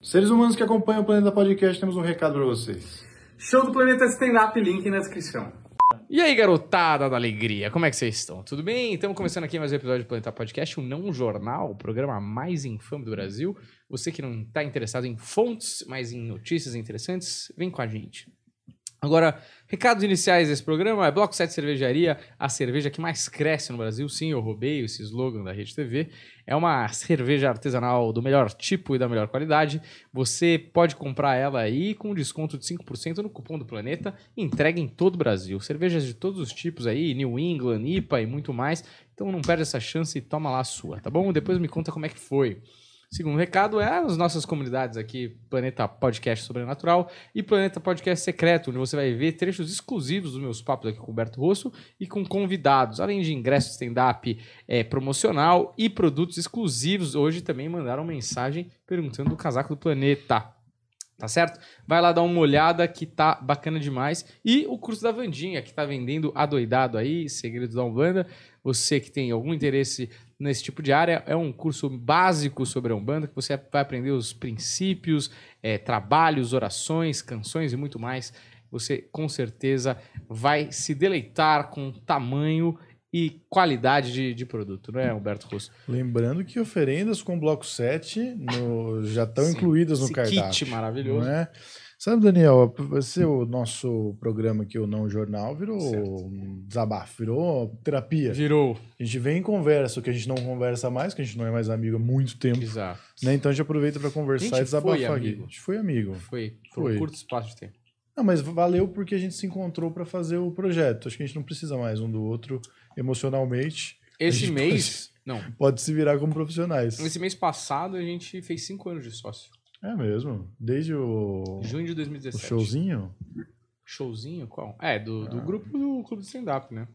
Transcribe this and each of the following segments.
Seres humanos que acompanham o Planeta Podcast, temos um recado para vocês. Show do Planeta Stand-Up, link na descrição. E aí, garotada da alegria, como é que vocês estão? Tudo bem? Estamos começando aqui mais um episódio do Planeta Podcast, um não jornal, o programa mais infame do Brasil. Você que não está interessado em fontes, mas em notícias interessantes, vem com a gente. Agora, recados iniciais desse programa é Bloco 7 Cervejaria, a cerveja que mais cresce no Brasil. Sim, eu roubei esse slogan da Rede TV. É uma cerveja artesanal do melhor tipo e da melhor qualidade. Você pode comprar ela aí com desconto de 5% no cupom do Planeta e entrega em todo o Brasil. Cervejas de todos os tipos aí, New England, IPA e muito mais. Então não perde essa chance e toma lá a sua, tá bom? Depois me conta como é que foi. Segundo recado é as nossas comunidades aqui, Planeta Podcast Sobrenatural e Planeta Podcast Secreto, onde você vai ver trechos exclusivos dos meus papos aqui com o Roberto Rosso e com convidados, além de ingresso stand-up é, promocional e produtos exclusivos. Hoje também mandaram mensagem perguntando do casaco do planeta. Tá certo? Vai lá dar uma olhada que tá bacana demais. E o curso da Vandinha, que tá vendendo adoidado aí, Segredos da Umbanda. Você que tem algum interesse nesse tipo de área, é um curso básico sobre a Umbanda, que você vai aprender os princípios, é, trabalhos, orações, canções e muito mais. Você com certeza vai se deleitar com tamanho e qualidade de, de produto, não é, Humberto Russo? Lembrando que oferendas com bloco 7 no, já estão incluídas no esse cardápio. kit maravilhoso. Não é? Sabe, Daniel, você, o nosso programa aqui, o Não Jornal, virou Certo. um desabafo, virou terapia. Virou. A gente vem e conversa, o que a gente não conversa mais, que a gente não é mais amigo há muito tempo. Exato. Né? Então a gente aproveita para conversar e desabafar aqui. amigo. A gente foi amigo. Foi, foi, Foi. um curto espaço de tempo. Não, mas valeu porque a gente se encontrou para fazer o projeto. Acho que a gente não precisa mais um do outro emocionalmente. Esse mês. Não. Pode se virar como profissionais. Esse mês passado a gente fez cinco anos de sócio. É mesmo. Desde o, Junho de o 2017. showzinho. Showzinho? Qual? É, do, do grupo do Clube de Stand-Up, né?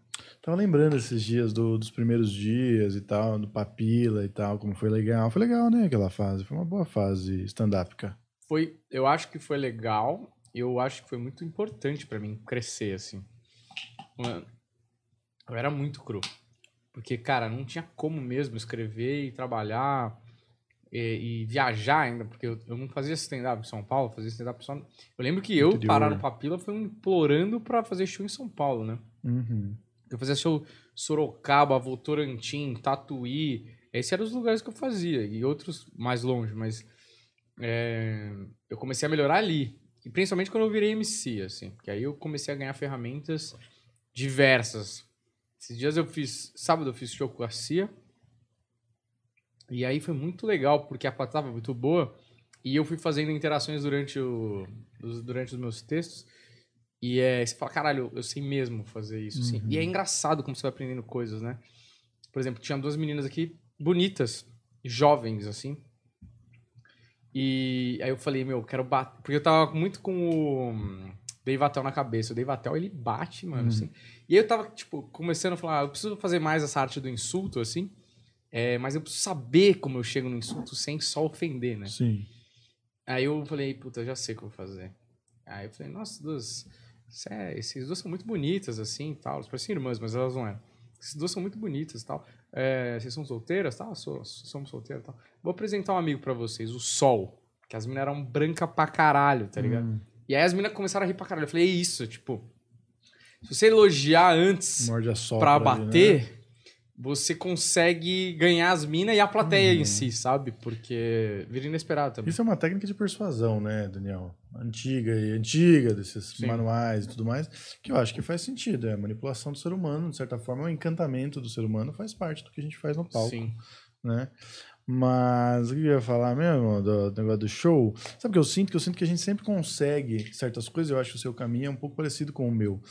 Tava lembrando esses dias do- dos primeiros dias e tal, do Papila e tal, como foi legal. Foi legal, né, aquela fase. Foi uma boa fase stand-upica. Foi, eu acho que foi legal. Eu acho que foi muito importante pra mim crescer, assim. Mano, eu era muito cru. Porque, cara, não tinha como mesmo escrever e trabalhar e, e viajar ainda, porque eu, eu não fazia stand-up em São Paulo, fazia stand-up só. Eu lembro que eu parar no Papila foi implorando pra fazer show em São Paulo, né? Uhum. Eu fazia show Sorocaba, Votorantim, Tatuí. Esses eram os lugares que eu fazia. E outros mais longe, mas... é, eu comecei a melhorar ali. E principalmente quando eu virei MC, assim. Porque aí eu comecei a ganhar ferramentas diversas. Esses dias eu fiz... Sábado eu fiz show com a Cia. E aí foi muito legal, porque a plateia estava muito boa. E eu fui fazendo interações durante, o, os- durante os meus textos. E é, você fala, caralho, eu sei mesmo fazer isso. assim. Uhum. E é engraçado como você vai aprendendo coisas, né? Por exemplo, tinha duas meninas aqui bonitas, jovens, assim. E aí eu falei, meu, quero bater. Porque eu tava muito com o Dave Attell na cabeça. O Dave Attell, ele bate, mano, Uhum. assim. E aí eu tava, tipo, começando a falar, ah, eu preciso fazer mais essa arte do insulto, assim. É, mas eu preciso saber como eu chego no insulto sem só ofender, né? Sim. Aí eu falei, puta, eu já sei o que eu vou fazer. Aí eu falei, nossa, duas. Sé, esses duas são muito bonitas, assim e tal. Elas parecem irmãs, mas elas não eram. Essas duas são muito bonitas e tal. É, vocês são solteiras? Tá, sou, somos solteiras e tal. Vou apresentar um amigo pra vocês, o Sol. Que as meninas eram branca pra caralho, tá ligado? Hum, E aí as meninas começaram a rir pra caralho. Eu falei, é isso, tipo. Se você elogiar antes pra ali, bater, né? Você consegue ganhar as minas e a plateia Uhum. em si, sabe? Porque vira inesperado também. Isso é uma técnica de persuasão, né, Daniel? Antiga e antiga desses Sim. manuais e tudo mais, que eu acho que faz sentido. É a manipulação do ser humano, de certa forma, o encantamento do ser humano faz parte do que a gente faz no palco. Sim. né? Mas o que eu ia falar mesmo do, do negócio do show? Sabe o que eu sinto? Que eu sinto que a gente sempre consegue certas coisas. Eu acho que o seu caminho é um pouco parecido com o meu.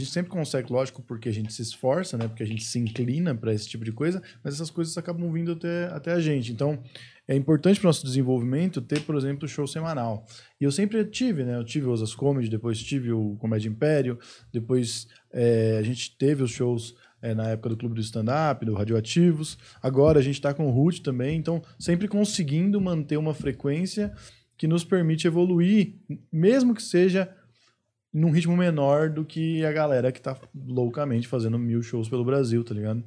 A gente sempre consegue, lógico, porque a gente se esforça, né? Porque a gente se inclina para esse tipo de coisa, mas essas coisas acabam vindo até, até a gente. Então, é importante para o nosso desenvolvimento ter, por exemplo, show semanal. E eu sempre tive, né? Eu tive o Osas Comedy, depois tive o Comédia Império, depois eh, a gente teve os shows eh, na época do Clube do Stand-Up, do Radioativos. Agora a gente está com o Root também, então sempre conseguindo manter uma frequência que nos permite evoluir, mesmo que seja num ritmo menor do que a galera que tá loucamente fazendo mil shows pelo Brasil, tá ligado?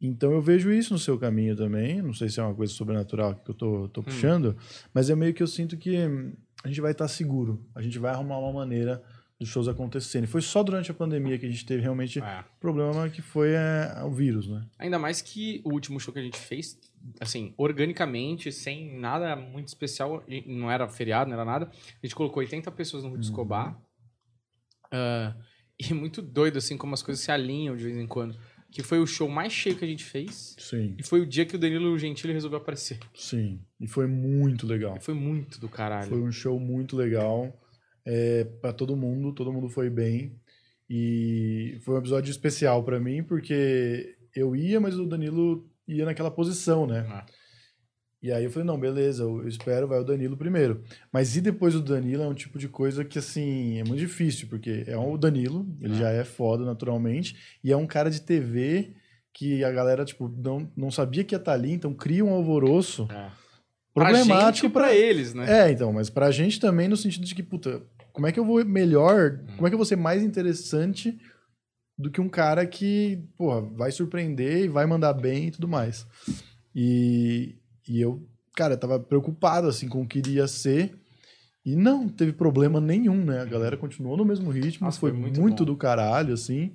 Então eu vejo isso no seu caminho também. Não sei se é uma coisa sobrenatural que eu tô, tô puxando, mas é meio que eu sinto que hum, a gente vai estar seguro. A gente vai arrumar uma maneira dos shows acontecerem. Foi só durante a pandemia que a gente teve realmente É. problema que foi é, o vírus, né? Ainda mais que o último show que a gente fez, assim, organicamente, sem nada muito especial, não era feriado, não era nada. A gente colocou 80 pessoas no Rude Uhum. Escobar. Ah, e muito doido, assim, como as coisas se alinham de vez em quando. Que foi o show mais cheio que a gente fez. Sim, E foi o dia que o Danilo Gentili resolveu aparecer. sim. E foi muito legal. E foi muito do caralho. Foi um show muito legal é, para todo mundo, todo mundo foi bem. E foi um episódio especial para mim, porque eu ia, mas o Danilo ia naquela posição, né? Ah. E aí eu falei, não, beleza, eu espero, vai o Danilo primeiro. Mas e depois do Danilo é um tipo de coisa que, assim, é muito difícil, porque é o Danilo, ele Ah. já é foda naturalmente, e é um cara de TV que a galera, tipo, não, não sabia que ia estar ali, então cria um alvoroço. Pra problemático pra eles, né? é, então, mas pra gente também no sentido de que, puta, como é que eu vou melhor, como é que eu vou ser mais interessante do que um cara que, porra, vai surpreender e vai mandar bem e tudo mais. E, e eu, cara, tava preocupado, assim, com o que iria ser e não teve problema nenhum, né? A galera continuou no mesmo ritmo, Nossa, foi, foi muito, muito do caralho, assim.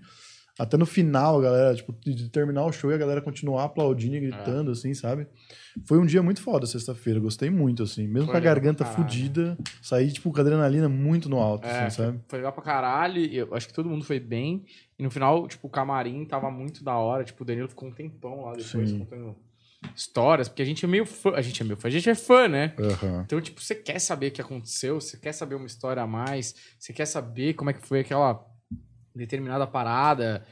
Até no final, a galera, tipo, de terminar o show e a galera continuar aplaudindo e gritando, assim, sabe? Foi um dia muito foda, sexta-feira. Gostei muito, assim. Mesmo Foi com a garganta fudida, saí, tipo, com a adrenalina muito no alto, É, assim, sabe? foi, legal pra caralho. Eu acho que todo mundo foi bem. E no final, tipo, o camarim tava muito da hora. Tipo, o Danilo ficou um tempão lá depois Sim. contando histórias. Porque a gente é meio fã. A gente é meio fã. A gente é fã, né? Aham. Então, tipo, você quer saber o que aconteceu, você quer saber uma história a mais, você quer saber como é que foi aquela determinada parada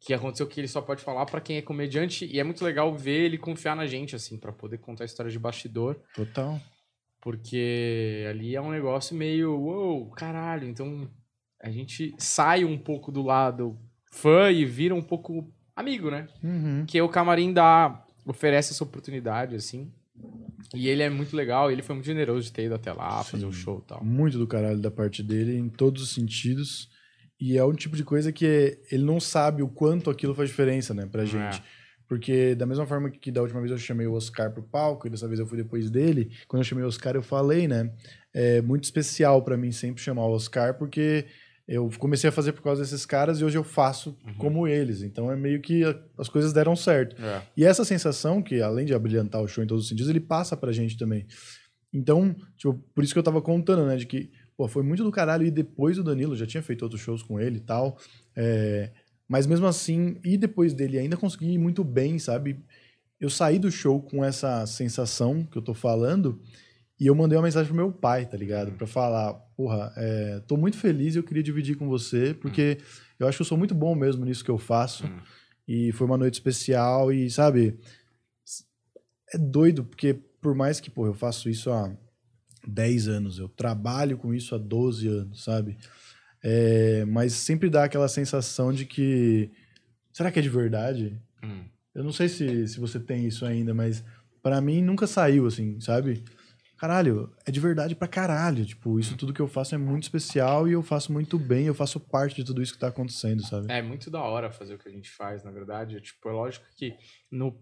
que aconteceu que ele só pode falar pra quem é comediante e é muito legal ver ele confiar na gente assim pra poder contar a história de bastidor, Total. porque ali é um negócio meio, uou, caralho, então a gente sai um pouco do lado fã e vira um pouco amigo, né? Uhum. que o camarim dá oferece essa oportunidade assim. E ele é muito legal, ele foi muito generoso de ter ido até lá, fazer o Sim. show e tal. Muito do caralho da parte dele, em todos os sentidos. E é um tipo de coisa que ele não sabe o quanto aquilo faz diferença, né, pra gente. Porque da mesma forma que da última vez eu chamei o Oscar pro palco, e dessa vez eu fui depois dele, quando eu chamei o Oscar eu falei, né, é muito especial pra mim sempre chamar o Oscar, porque eu comecei a fazer por causa desses caras e hoje eu faço como eles. Então é meio que a- as coisas deram certo. É. E essa sensação, que além de abrilhantar o show em todos os sentidos, ele passa pra gente também. Então, tipo, por isso que eu tava contando, né? De que, pô, foi muito do caralho e depois do Danilo, já tinha feito outros shows com ele e tal. é, mas mesmo assim, e depois dele ainda consegui ir muito bem, sabe? Eu saí do show com essa sensação que eu tô falando e eu mandei uma mensagem pro meu pai, tá ligado? Pra falar, porra, é, tô muito feliz e eu queria dividir com você, porque eu acho que eu sou muito bom mesmo nisso que eu faço. Hum. E foi uma noite especial e, sabe, é doido, porque por mais que, pô, eu faço isso há 10 anos, eu trabalho com isso há 12 anos, sabe? É, mas sempre dá aquela sensação de que. Será que é de verdade? Hum. Eu não sei se, se você tem isso ainda, mas pra mim nunca saiu, assim, sabe? Caralho, é de verdade pra caralho. Tipo, isso tudo que eu faço é muito especial e eu faço muito bem, eu faço parte de tudo isso que tá acontecendo, sabe? É muito da hora fazer o que a gente faz, na verdade. Tipo, é lógico que no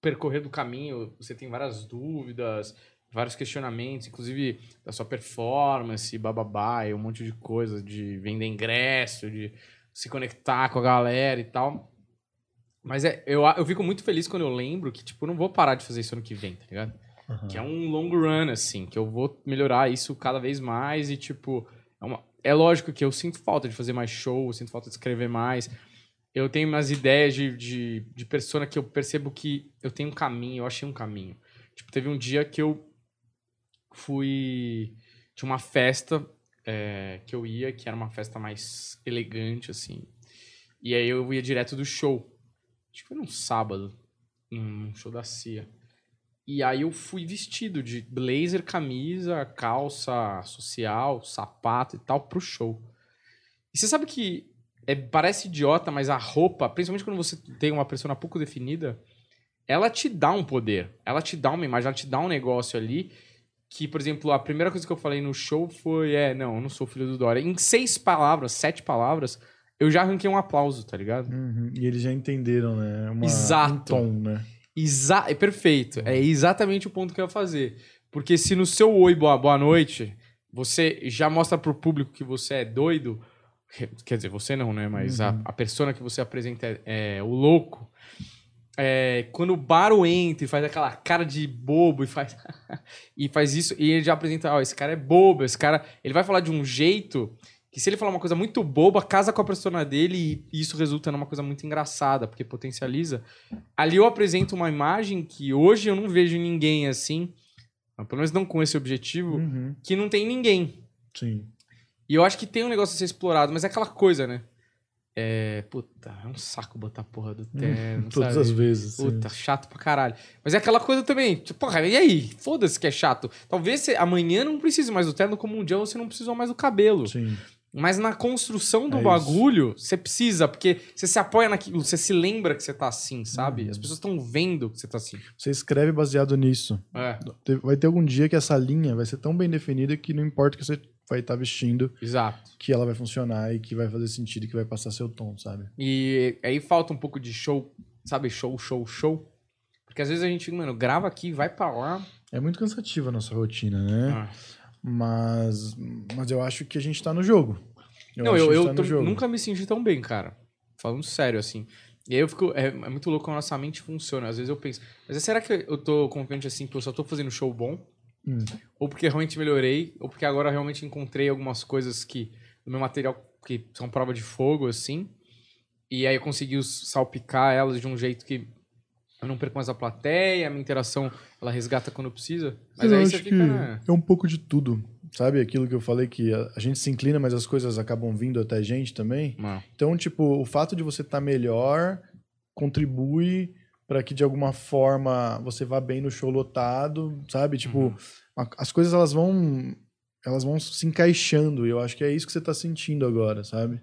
percorrer do caminho você tem várias dúvidas, vários questionamentos, inclusive da sua performance, bababá, e um monte de coisa, de vender ingresso, de se conectar com a galera e tal. Mas é, eu, eu fico muito feliz quando eu lembro que, tipo, não vou parar de fazer isso ano que vem, tá ligado? Que é um long run, assim, que eu vou melhorar isso cada vez mais e, tipo, é, uma- é lógico que eu sinto falta de fazer mais show, sinto falta de escrever mais. Eu tenho umas ideias de, de, de persona que eu percebo que eu tenho um caminho, eu achei um caminho. Tipo, teve um dia que eu fui. Tinha uma festa é, que eu ia, que era uma festa mais elegante, assim. E aí eu ia direto do show. Acho que foi num sábado, num show da CIA. E aí eu fui vestido de blazer, camisa, calça social, sapato e tal pro show. E você sabe que é, parece idiota, mas a roupa, principalmente quando você tem uma persona pouco definida, ela te dá um poder. Ela te dá uma imagem, ela te dá um negócio ali que, por exemplo, a primeira coisa que eu falei no show foi, é, não, eu não sou filho do Dória. Em seis palavras, sete palavras, eu já arranquei um aplauso, tá ligado? Uhum. E eles já entenderam, né? Uma, Exato. Um tom, né? Exa é perfeito. É exatamente o ponto que eu ia fazer. Porque se no seu oi, boa, boa noite, você já mostra pro público que você é doido, quer dizer, você não, né? Mas a, Uhum. a persona que você apresenta é, é o louco. É, quando o Baro entra e faz aquela cara de bobo e faz e faz isso, e ele já apresenta, ó, esse cara é bobo, esse cara, ele vai falar de um jeito que se ele falar uma coisa muito boba, casa com a persona dele e isso resulta numa coisa muito engraçada, porque potencializa. Ali eu apresento uma imagem que hoje eu não vejo ninguém assim, pelo menos não com esse objetivo, Uhum. que não tem ninguém. Sim. E eu acho que tem um negócio a ser explorado, mas é aquela coisa, né? É. Puta, é um saco botar a porra do terno. Todas sabe? as vezes. sim. Puta, chato pra caralho. Mas é aquela coisa também, tipo, porra, e aí? Foda-se que é chato. Talvez você, amanhã não precise mais do terno, como um dia você não precisou mais do cabelo. Sim. Mas na construção do É bagulho, você precisa, porque você se apoia naquilo, você se lembra que você tá assim, sabe? Uhum. As pessoas estão vendo que você tá assim. Você escreve baseado nisso. É, Vai ter algum dia que essa linha vai ser tão bem definida que não importa o que você vai estar vestindo, exato. que ela vai funcionar e que vai fazer sentido e que vai passar seu tom, sabe? E aí falta um pouco de show, sabe? Show, show, show. Porque às vezes a gente, mano, grava aqui, vai pra lá. É muito cansativa a nossa rotina, né? Ah. Mas, mas eu acho que a gente tá no jogo. Não, eu, a gente eu tá tô- nunca me senti tão bem, cara. Falando sério, assim. E aí eu fico. É, é muito louco como a nossa mente funciona. Às vezes eu penso, mas será que eu tô confiante assim que eu só tô fazendo show bom? Hum. Ou porque realmente melhorei, ou porque agora realmente encontrei algumas coisas que. no meu material que são prova de fogo, assim. E aí eu consegui salpicar elas de um jeito que eu não perco mais a plateia, a minha interação ela resgata quando precisa. Mas eu aí acho você que fica. né? é um pouco de tudo. Sabe aquilo que eu falei que a, a gente se inclina, mas as coisas acabam vindo até a gente também? Não. Então, tipo, o fato de você estar melhor contribui para que de alguma forma você vá bem no show lotado, sabe? Tipo, Uhum. a- as coisas elas vão elas vão se encaixando e eu acho que é isso que você tá sentindo agora, sabe?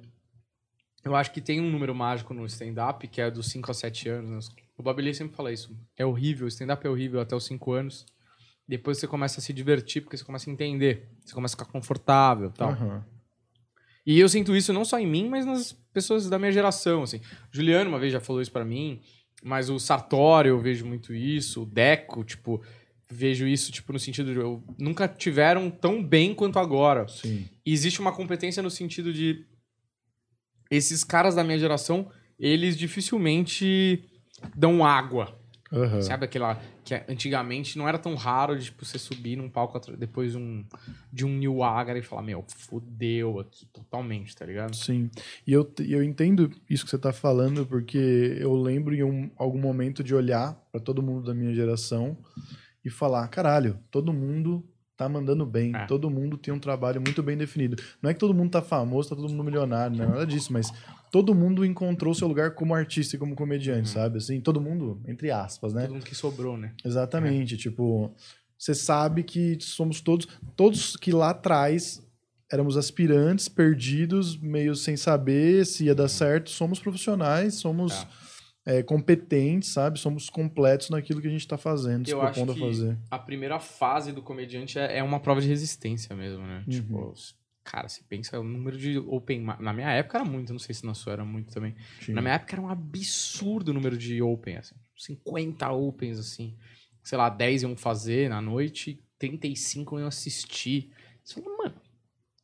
Eu acho que tem um número mágico no stand-up, que é dos 5 a 7 anos. né? O Babeli sempre fala isso. É horrível, stand-up é horrível até os 5 anos. Depois você começa a se divertir, porque você começa a entender. Você começa a ficar confortável e tal. Aham. E eu sinto isso não só em mim, mas nas pessoas da minha geração, assim. Juliano uma vez já falou isso pra mim, mas o Sartori eu vejo muito isso, o Deco, tipo, vejo isso, tipo, no sentido de eu nunca tiveram tão bem quanto agora. Sim. E existe uma competência no sentido de esses caras da minha geração, eles dificilmente dão água. Aham. Sabe aquela que antigamente não era tão raro de tipo, você subir num palco depois de um, de um New Agra e falar, meu, fudeu aqui totalmente, tá ligado? Sim. E eu, eu entendo isso que você tá falando, porque eu lembro em um- algum momento de olhar para todo mundo da minha geração e falar: caralho, todo mundo tá mandando bem, É. todo mundo tem um trabalho muito bem definido. Não é que todo mundo tá famoso, tá todo mundo milionário, não é nada disso, mas todo mundo encontrou seu lugar como artista e como comediante, sabe? Assim, todo mundo, entre aspas, né? Todo mundo que sobrou, né? Exatamente, tipo, você sabe que somos todos, todos que lá atrás éramos aspirantes, perdidos, meio sem saber se ia dar certo, somos profissionais, somos Tá. é, competentes, sabe? Somos completos naquilo que a gente tá fazendo, se Eu acho propondo a fazer. a primeira fase do comediante é, é uma prova de resistência mesmo, né? Uhum. Tipo, cara, você pensa o número de open mic. Na minha época era muito, não sei se na sua era muito também. Sim. Na minha época era um absurdo o número de open, assim. 50 opens, assim. Sei lá, 10 iam fazer na noite, 35 iam assistir. Você fala, mano,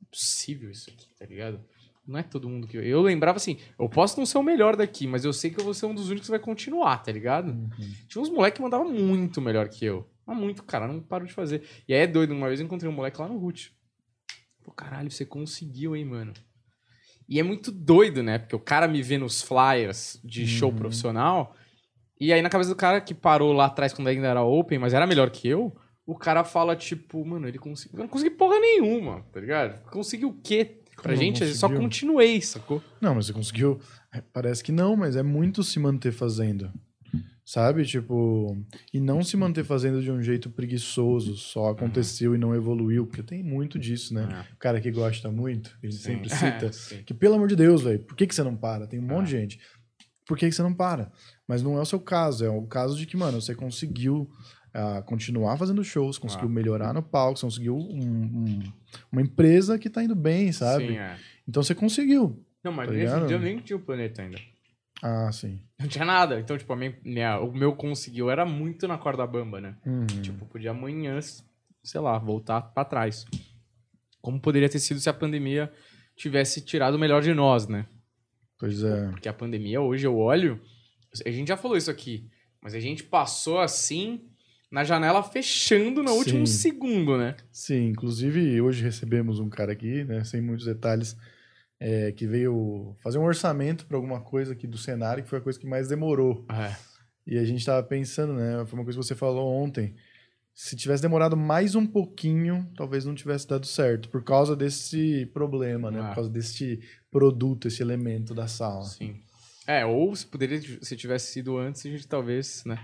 é possível isso aqui, tá ligado? Não é todo mundo que. Eu lembrava assim, eu posso não ser o melhor daqui, mas eu sei que eu vou ser um dos únicos que vai continuar, tá ligado? Uhum. Tinha uns moleques que mandavam muito melhor que eu. Mas muito, cara, não paro de fazer. E aí é doido, uma vez eu encontrei um moleque lá no Root. Pô, caralho, você conseguiu, hein, mano? E é muito doido, né? Porque o cara me vê nos flyers de show Uhum. profissional. E aí, na cabeça do cara que parou lá atrás quando ainda era open, mas era melhor que eu, o cara fala, tipo, mano, ele conseguiu. Eu não consegui porra nenhuma, tá ligado? Conseguiu o quê? Pra Como gente, eu só continuei, sacou? Não, mas você conseguiu. é, Parece que não, mas é muito se manter fazendo. Sabe? Tipo. E não se manter fazendo de um jeito preguiçoso, só aconteceu e não evoluiu, porque tem muito disso, né? O cara que gosta muito, ele sempre cita. Sim. Que pelo amor de Deus, velho, por que, que você não para? Tem um monte de gente. Por que, que você não para? Mas não é o seu caso, é o caso de que, mano, você conseguiu ah, continuar fazendo shows, conseguiu Ah. melhorar no palco, você conseguiu um- um- uma empresa que tá indo bem, sabe? Sim, é. Então você conseguiu. Não, mas Tá nesse ligado? dia eu nem tinha o planeta ainda. Ah, sim. Não tinha nada. Então, tipo, minha, minha- o meu conseguiu era muito na corda bamba, né? Uhum. Tipo, podia amanhã, sei lá, voltar pra trás. Como poderia ter sido se a pandemia tivesse tirado o melhor de nós, né? Pois é. Porque a pandemia, hoje eu olho. A gente já falou isso aqui, mas a gente passou assim na janela fechando no Sim. último segundo, né? Sim, inclusive hoje recebemos um cara aqui, né, sem muitos detalhes, é, que veio fazer um orçamento para alguma coisa aqui do cenário, que foi a coisa que mais demorou. É. E a gente tava pensando, né, foi uma coisa que você falou ontem, se tivesse demorado mais um pouquinho, talvez não tivesse dado certo, por causa desse problema, né, Ah. por causa desse produto, esse elemento da sala. Sim. É, ou se poderia, se tivesse sido antes, a gente talvez, né?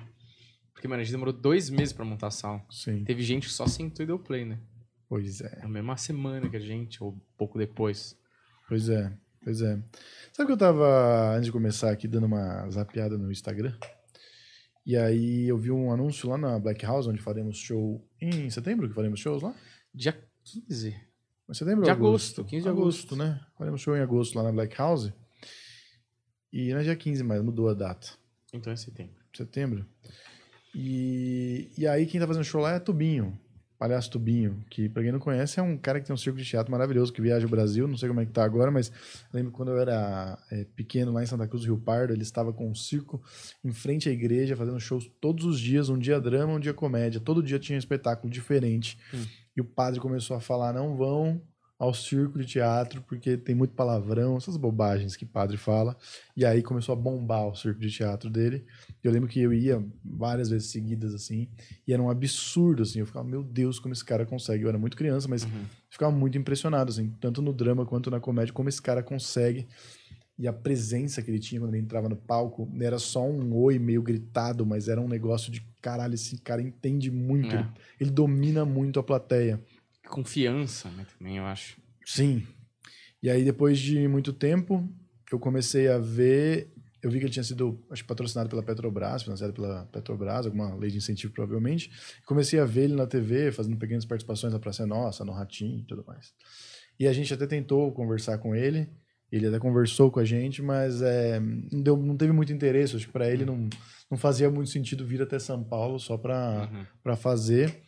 Porque, mano, a gente demorou dois meses pra montar a sala. Sim, Teve gente que só sentou e deu play, né? pois é. Na mesma semana que a gente, ou pouco depois. Pois é, pois é. Sabe que eu tava, antes de começar aqui, dando uma zapeada no Instagram? E aí eu vi um anúncio lá na Black House, onde faremos show em setembro, que faremos shows lá? Dia 15. Em setembro De agosto? agosto, 15 de agosto, agosto. né? Faremos show em agosto lá na Black House. E não é dia 15 mais, mudou a data. Então é setembro. Setembro. E, e aí quem tá fazendo show lá é Tubinho, Palhaço Tubinho, que pra quem não conhece é um cara que tem um circo de teatro maravilhoso, que viaja o Brasil, não sei como é que tá agora, mas lembro quando eu era é, pequeno lá em Santa Cruz do Rio Pardo, ele estava com um circo em frente à igreja, fazendo shows todos os dias, um dia drama, um dia comédia, todo dia tinha um espetáculo diferente. Hum. E o padre começou a falar, não vão ao circo de teatro, porque tem muito palavrão, essas bobagens que padre fala. E aí começou a bombar o circo de teatro dele. Eu lembro que eu ia várias vezes seguidas, assim, e era um absurdo, assim. Eu ficava, meu Deus, como esse cara consegue. Eu era muito criança, mas Uhum. ficava muito impressionado, assim, tanto no drama quanto na comédia, como esse cara consegue. E a presença que ele tinha quando ele entrava no palco não era só um oi meio gritado, mas era um negócio de caralho, esse cara entende muito, É. ele, ele domina muito a plateia. Confiança, né, também, eu acho. Sim. E aí, depois de muito tempo, eu comecei a ver. Eu vi que ele tinha sido, acho patrocinado pela Petrobras, financiado pela Petrobras, alguma lei de incentivo, provavelmente. Comecei a ver ele na TV, fazendo pequenas participações na Praça é Nossa, no Ratinho e tudo mais. E a gente até tentou conversar com ele, ele até conversou com a gente, mas é, não, deu, não teve muito interesse. Acho que para ele não, não fazia muito sentido vir até São Paulo só para Uhum. para fazer.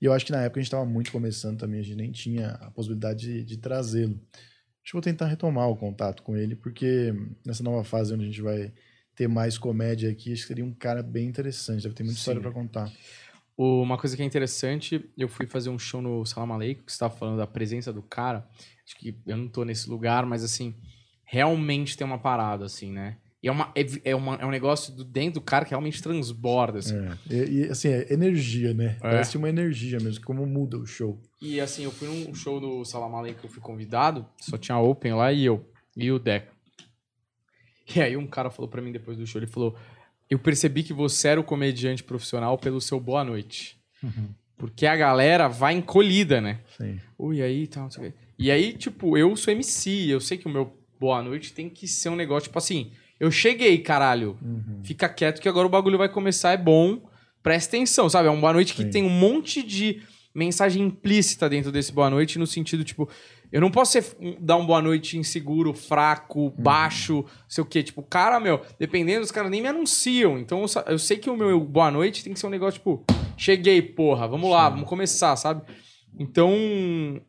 E eu acho que na época a gente estava muito começando também, a gente nem tinha a possibilidade de, de trazê-lo. Acho que vou tentar retomar o contato com ele, porque nessa nova fase onde a gente vai ter mais comédia aqui, acho que seria um cara bem interessante, deve ter muita história Sim. para contar. Uma coisa que é interessante, eu fui fazer um show no Salam Aleikum, que você estava falando da presença do cara. Acho que eu não tô nesse lugar, mas assim, realmente tem uma parada, assim, né? E é, uma, é, é uma- é um negócio do, dentro do cara que realmente transborda, assim. É. E, e, assim, é energia, né? É. Parece uma energia mesmo, como muda o show. E assim, eu fui num show no Salam Aleikum que eu fui convidado, só tinha a Open lá e eu, e o Deca. E aí um cara falou pra mim depois do show, ele falou, eu percebi que você era o comediante profissional pelo seu boa noite. Porque a galera vai encolhida, né? Sim. Ui, aí tal, não sei o quê. E aí, tipo, eu sou MC, eu sei que o meu boa noite tem que ser um negócio, tipo assim, eu cheguei, caralho, Uhum. fica quieto que agora o bagulho vai começar, é bom, presta atenção, sabe? É um boa noite que Sim. tem um monte de mensagem implícita dentro desse boa noite, no sentido, tipo, eu não posso ser, dar um boa noite inseguro, fraco, Uhum. baixo, sei o quê. Tipo, cara, meu, dependendo, os caras nem me anunciam. Então eu eu sei que o meu boa noite tem que ser um negócio, tipo, cheguei, porra, vamos lá, Sim. vamos começar, sabe? Então.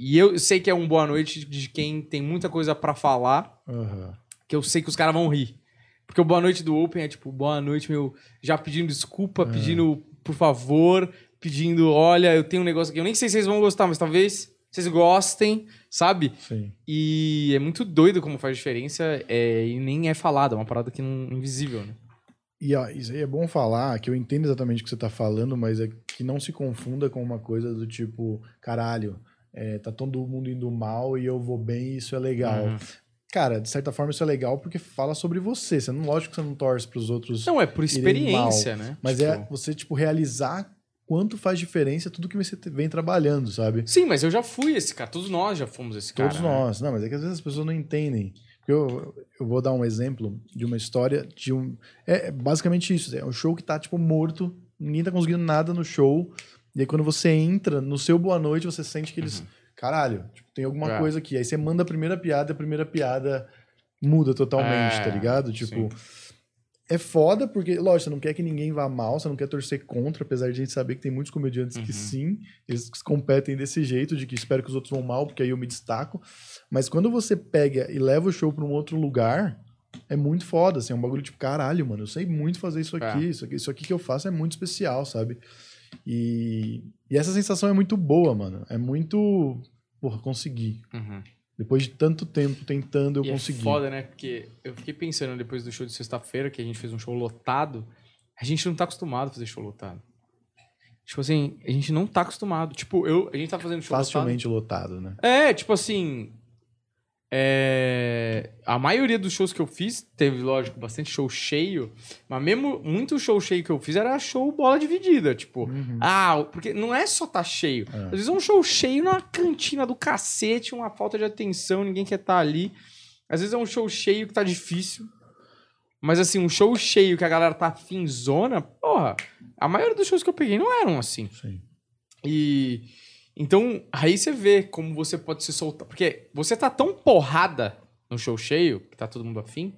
E eu sei que é um boa noite de quem tem muita coisa pra falar, Aham. Que eu sei que os caras vão rir. Porque o boa noite do Open é tipo, boa noite, meu, já pedindo desculpa, É. pedindo por favor, pedindo, olha, eu tenho um negócio aqui, eu nem sei se vocês vão gostar, mas talvez vocês gostem, sabe? Sim. E é muito doido como faz diferença é, e nem é falado, é uma parada que não invisível, né? E ó, isso aí é bom falar, que eu entendo exatamente o que você tá falando, mas é que não se confunda com uma coisa do tipo, caralho, é, tá todo mundo indo mal e eu vou bem e isso é legal. Uhum. Cara, de certa forma isso é legal porque fala sobre você. Você não, lógico que você não torce pros outros, Não, é por experiência, né? mas Tipo, é você, tipo, realizar quanto faz diferença tudo que você vem trabalhando, sabe? Sim, mas eu já fui esse cara, todos nós já fomos esse cara. Todos né? nós. Não, mas é que às vezes as pessoas não entendem. Eu, eu vou dar um exemplo de uma história de um. É é basicamente isso. É um show que tá, tipo, morto, ninguém tá conseguindo nada no show. E aí, quando você entra no seu boa noite, você sente que eles. Caralho, tipo, tem alguma É. coisa aqui. Aí você manda a primeira piada e a primeira piada muda totalmente, É, tá ligado? Tipo, sim. é foda porque, lógico, você não quer que ninguém vá mal, você não quer torcer contra, apesar de a gente saber que tem muitos comediantes que Uhum. sim, eles competem desse jeito, de que espero que os outros vão mal, porque aí eu me destaco. Mas quando você pega e leva o show pra um outro lugar, é muito foda, assim, é um bagulho tipo, caralho, mano, eu sei muito fazer isso aqui, É. isso aqui, isso aqui que eu faço é muito especial, sabe? E, e essa sensação é muito boa, mano. É muito, porra, consegui. Uhum. Depois de tanto tempo tentando, eu e consegui. é foda, né? Porque eu fiquei pensando depois do show de sexta-feira, que a gente fez um show lotado, a gente não tá acostumado a fazer show lotado. Tipo assim, a gente não tá acostumado. Tipo, eu, a gente tá fazendo show Facilmente lotado, né? lotado. É, tipo assim. É, A maioria dos shows que eu fiz, teve, lógico, bastante show cheio, mas mesmo muito show cheio que eu fiz era show bola dividida. Tipo, Uhum. ah, porque não é só tá cheio. É. Às vezes é um show cheio numa cantina do cacete, uma falta de atenção, ninguém quer estar ali. Às vezes é um show cheio que tá difícil. Mas assim, um show cheio que a galera tá finzona, porra, a maioria dos shows que eu peguei não eram assim. Sim. E então, aí você vê como você pode se soltar. Porque você tá tão porrada no show cheio, que tá todo mundo afim,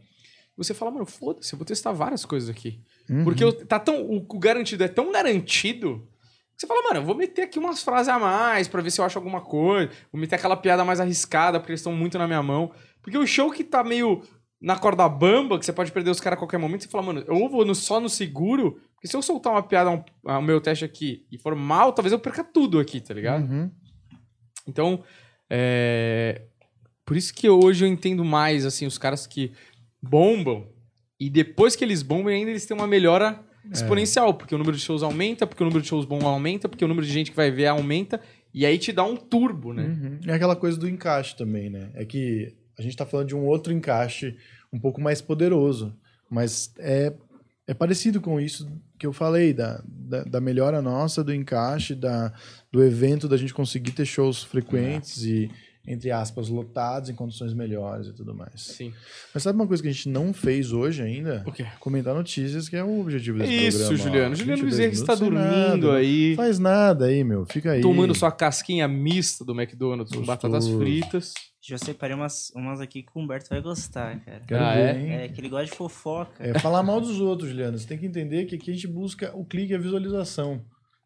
você fala, mano, foda-se, eu vou testar várias coisas aqui. Uhum. Porque eu- tá tão, o, o garantido é tão garantido que você fala, mano, eu vou meter aqui umas frases a mais pra ver se eu acho alguma coisa. Vou meter aquela piada mais arriscada, porque eles estão muito na minha mão. Porque o show que tá meio na corda bamba, que você pode perder os caras a qualquer momento, você fala, mano, eu vou no- só no seguro, porque se eu soltar uma piada, um, ah, o meu teste aqui, e for mal, talvez eu perca tudo aqui, tá ligado? Uhum. Então, é... por isso que hoje eu entendo mais, assim, os caras que bombam e depois que eles bombam ainda eles têm uma melhora exponencial, porque o número de shows aumenta, porque o número de shows bons aumenta, porque o número de gente que vai ver aumenta, e aí te dá um turbo, né? Uhum. É aquela coisa do encaixe também, né? É que a gente tá falando de um outro encaixe um pouco mais poderoso, mas é, é parecido com isso que eu falei, da, da, da melhora nossa, do encaixe, da, do evento, da gente conseguir ter shows frequentes e, entre aspas, lotados em condições melhores e tudo mais. Sim. Mas sabe uma coisa que a gente não fez hoje ainda? O quê? Comentar notícias, que é o objetivo desse Isso, programa. Juliano. ó. Juliano 22 Bezerra está dormindo nada, aí, faz nada aí, meu. Fica aí. tomando sua casquinha mista do McDonald's com Gostoso. batatas fritas. Já separei umas, umas aqui que o Humberto vai gostar, cara. Quero Ah, ver, é? hein? É, que ele gosta de fofoca. É falar mal dos outros, Juliano. Você tem que entender que aqui a gente busca o clique e a visualização.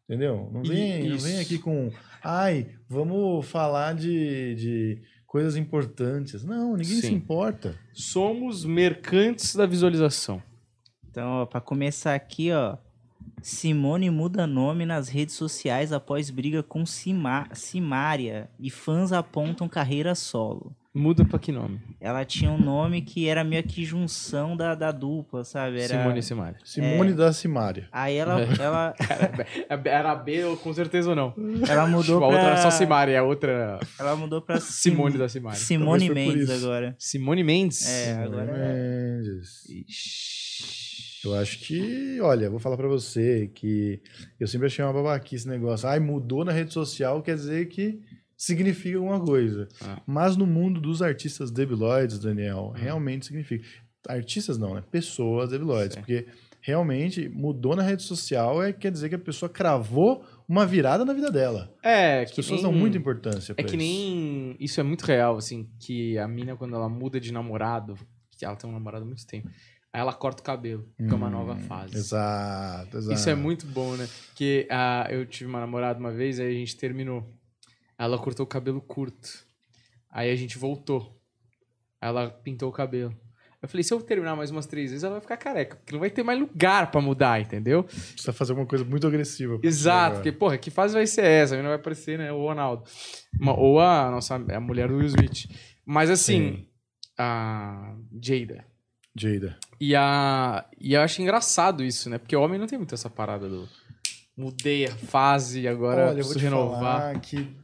Entendeu? Não vem, não vem aqui com. Ai, vamos falar de, de coisas importantes. Não, ninguém se Sim. importa. Somos mercantes da visualização. Então, ó, pra começar aqui, ó. Simone muda nome nas redes sociais após briga com Sima- Simária e fãs apontam carreira solo. Muda pra que nome? Ela tinha um nome que era meio que junção da, da dupla, sabe? Era... Simone e Simária. Simone da Simária. Aí ela, ela, Era B, ou com certeza ou não. ela mudou Tipo, a outra pra... era só Simária, a outra era Ela mudou pra Simone Sim- da Simária. Simone Mendes agora. Simone Mendes? É, Simone agora é- Mendes. Ixi. Eu acho que, olha, vou falar pra você que eu sempre achei uma babaquice esse negócio. Ai, mudou na rede social, quer dizer que significa alguma coisa. Ah. Mas no mundo dos artistas debiloides, Daniel, realmente significa. Artistas não, né? Pessoas debiloides. Porque realmente mudou na rede social é quer dizer que a pessoa cravou uma virada na vida dela. É, As que pessoas nem- dão muita importância É que isso. nem. Isso é muito real, assim, que a mina, quando ela muda de namorado, que ela tem um namorado há muito tempo, aí ela corta o cabelo, fica é uma Hum, nova fase. Exato, exato. Isso é muito bom, né? Porque ah, eu tive uma namorada uma vez, aí a gente terminou. Ela cortou o cabelo curto. Aí a gente voltou. Ela pintou o cabelo. Eu falei, se eu terminar mais umas três vezes, ela vai ficar careca. Porque não vai ter mais lugar pra mudar, entendeu? Precisa fazer uma coisa muito agressiva. Exato, porque, porra, que fase vai ser essa? A menina vai aparecer, né? O Ronaldo. Uma- ou a nossa a mulher do Will Smith. Mas assim, Sim. a Jada. Jada. E, a, e eu acho engraçado isso, né? Porque o homem não tem muito essa parada do. Mudei a fase, agora Olha, eu vou renovar. que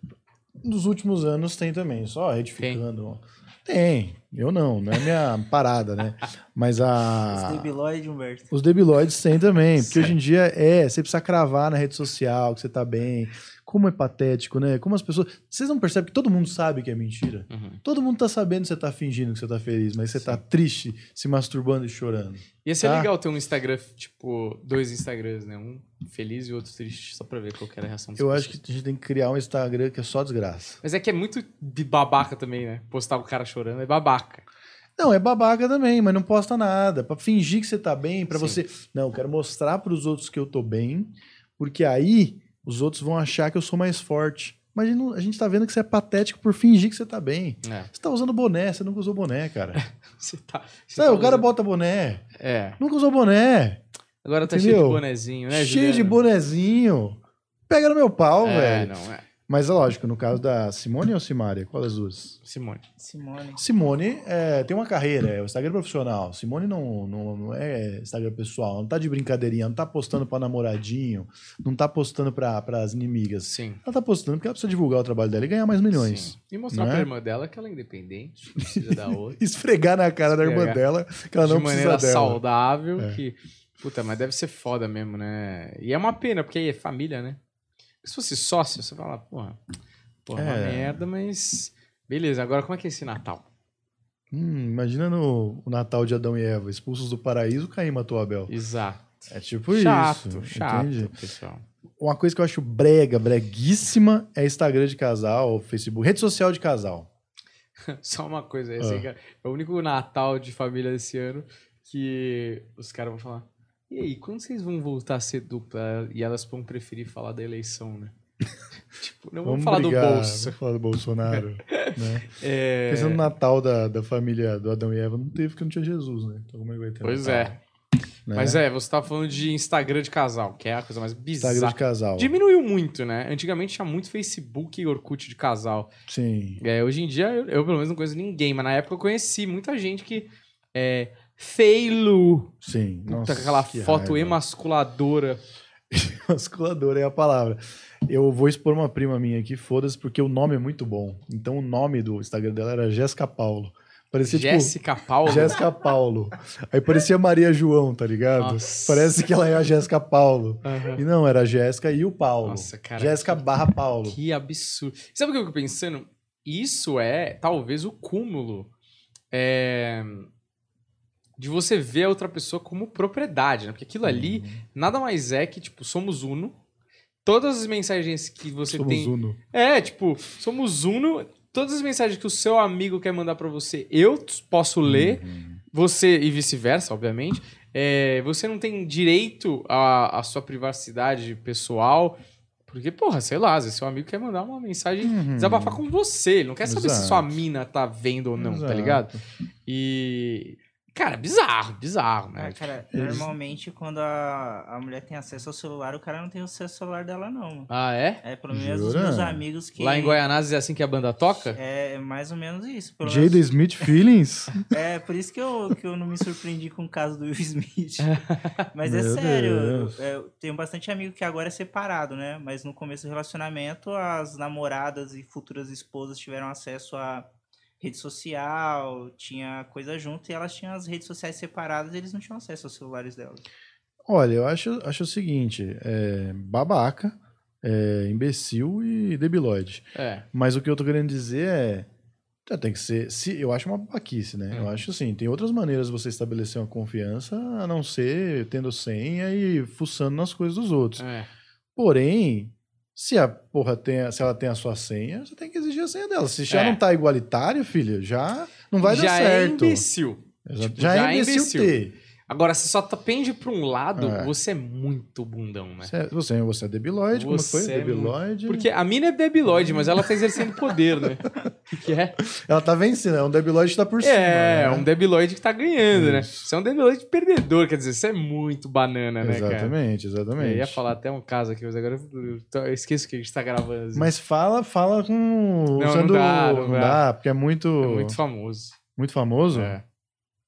nos últimos anos tem também, só retificando. Tem. Eu não, não é minha parada, né? Mas Os a. debilóides, Humberto. Os debilóides têm também, porque hoje em dia é, você precisa cravar na rede social que você tá bem. Como é patético, né? Como as pessoas. Vocês não percebem que todo mundo sabe que é mentira? Uhum. Todo mundo tá sabendo que você tá fingindo que você tá feliz, mas você tá triste, se masturbando e chorando. Ia ser Tá. legal ter um Instagram, tipo, dois Instagrams, né? Um feliz e o outro triste, só pra ver qual que era a reação Eu acho pessoas. que a gente tem que criar um Instagram que é só desgraça. Mas é que é muito de babaca também, né? Postar o cara chorando é babaca. Não, é babaca também, mas não posta nada. Pra fingir que você tá bem, pra Sim. você. Não, eu quero mostrar pros outros que eu tô bem, porque aí os outros vão achar que eu sou mais forte. Mas a gente, não- a gente tá vendo que você é patético por fingir que você tá bem. É. Você tá usando boné, você nunca usou boné, cara. Você tá. Você Sabe, tá o cara usando- bota boné, É. nunca usou boné. Agora tá cheio de Entendeu? bonezinho, né? cheio de bonezinho. Pega no meu pau, É, velho. não, é. Mas é lógico, no caso da Simone ou Simária? Qual das duas? Simone. Simone. Simone é, tem uma carreira, é o Instagram profissional. Simone não, não, não é Instagram pessoal, não tá de brincadeirinha, não tá postando pra namoradinho, não tá postando pra, pras inimigas. Sim. Ela tá postando porque ela precisa divulgar o trabalho dela e ganhar mais milhões. Sim. E mostrar pra irmã dela que ela é independente, não precisa da outra. Esfregar na cara da irmã Esfregar. dela que ela de não precisa maneira dela. saudável. É. Que, puta, mas deve ser foda mesmo, né? E é uma pena, porque aí é família, né? Se fosse sócio, você fala, porra, porra, uma É. merda, mas. Beleza, agora como é que é esse Natal? Hum, imagina no o Natal de Adão e Eva, expulsos do paraíso, Caim matou Abel. Exato. É tipo chato, isso. chato, entende? pessoal. Uma coisa que eu acho brega, breguíssima, é Instagram de casal, Facebook, rede social de casal. Só uma coisa, Ah. é o único Natal de família desse ano que os caras vão falar. E aí, quando vocês vão voltar a ser dupla? E elas vão preferir falar da eleição, né? tipo, não vamos, falar brigar, do bolso. Vamos falar do Bolsonaro. né? É... Pensando no Natal da, da família do Adão e Eva, não teve porque não tinha Jesus, né? Então como é que vai ter Pois Natal, é. né? Mas é, você tava falando de Instagram de casal, que é a coisa mais Instagram bizarra. de casal. Diminuiu muito, né? Antigamente tinha muito Facebook e Orkut de casal. Sim. É, hoje em dia, eu, eu, pelo menos não conheço ninguém, mas na época eu conheci muita gente que é feilu. Sim. Puta, Nossa, aquela que foto raiva. emasculadora. Masculador é a palavra. Eu vou expor uma prima minha aqui, foda-se, porque o nome é muito bom. Então o nome do Instagram dela era Jéssica Paulo. Parecia Jéssica Paulo. tipo Jéssica Paulo. Aí parecia Maria João, tá ligado? Nossa. Parece que ela é a Jéssica Paulo. Aham. E não, era a Jéssica e o Paulo. Nossa, cara. Jéssica barra Paulo. Que absurdo. Sabe o que eu fico pensando? Isso é talvez o cúmulo é, de você ver a outra pessoa como propriedade, né? Porque aquilo ali nada mais é que, tipo, somos uno. Todas as mensagens que você Somos tem. uno. É, tipo, somos uno. Todas as mensagens que o seu amigo quer mandar pra você, eu posso ler. Você, e vice-versa, obviamente. É, você não tem direito à, à sua privacidade pessoal. Porque, porra, sei lá, às vezes seu amigo quer mandar uma mensagem Uhum. desabafar com você. Ele não quer saber se Exato. sua mina tá vendo ou não, tá Exato. ligado? E. Cara, bizarro, bizarro, né? Ah, cara, Eles- normalmente quando a, a mulher tem acesso ao celular, o cara não tem acesso ao celular dela, não. mano. Ah, é? É, pelo menos os Jura? meus amigos que. Lá em Goianazes é assim que a banda toca? É mais ou menos isso. Pelo Jada menos, Smith Feelings? é por isso que eu, que eu não me surpreendi com o caso do Will Smith. Mas é sério, eu, eu tenho bastante amigo que agora é separado, né? Mas no começo do relacionamento, as namoradas e futuras esposas tiveram acesso a rede social, tinha coisa junto, e elas tinham as redes sociais separadas e eles não tinham acesso aos celulares delas. Olha, eu acho, acho o seguinte: é babaca, é imbecil e debilóide. É. Mas o que eu tô querendo dizer é. já Tem que ser. Se, eu acho uma babaquice, né? Eu Uhum. acho assim, tem outras maneiras de você estabelecer uma confiança a não ser tendo senha e fuçando nas coisas dos outros. É. Porém, se a porra tem, se ela tem a sua senha, você tem que exigir a senha dela. Se já É. não tá igualitário, filho, já não vai já dar certo. é imbecil. Exa- Tipo, já, já é é imbecil, imbecil. ter. Agora, se só tá- pende pra um lado, É. você é muito bundão, né? Você, é- você, você é debilóide, como Você foi? é debilóide. Porque a mina é debilóide, mas ela tá exercendo poder, né? O que é? Ela tá vencendo, é um debilóide que tá por cima. É, né? um debilóide que tá ganhando, né? Isso. Você é um debilóide perdedor, quer dizer, você é muito banana, né, cara? Exatamente, exatamente. Eu ia falar até um caso aqui, mas agora eu esqueço que a gente tá gravando. assim. Mas fala, fala com. não usando- dá, não dá. porque é muito. é muito muito, famoso. famoso. É.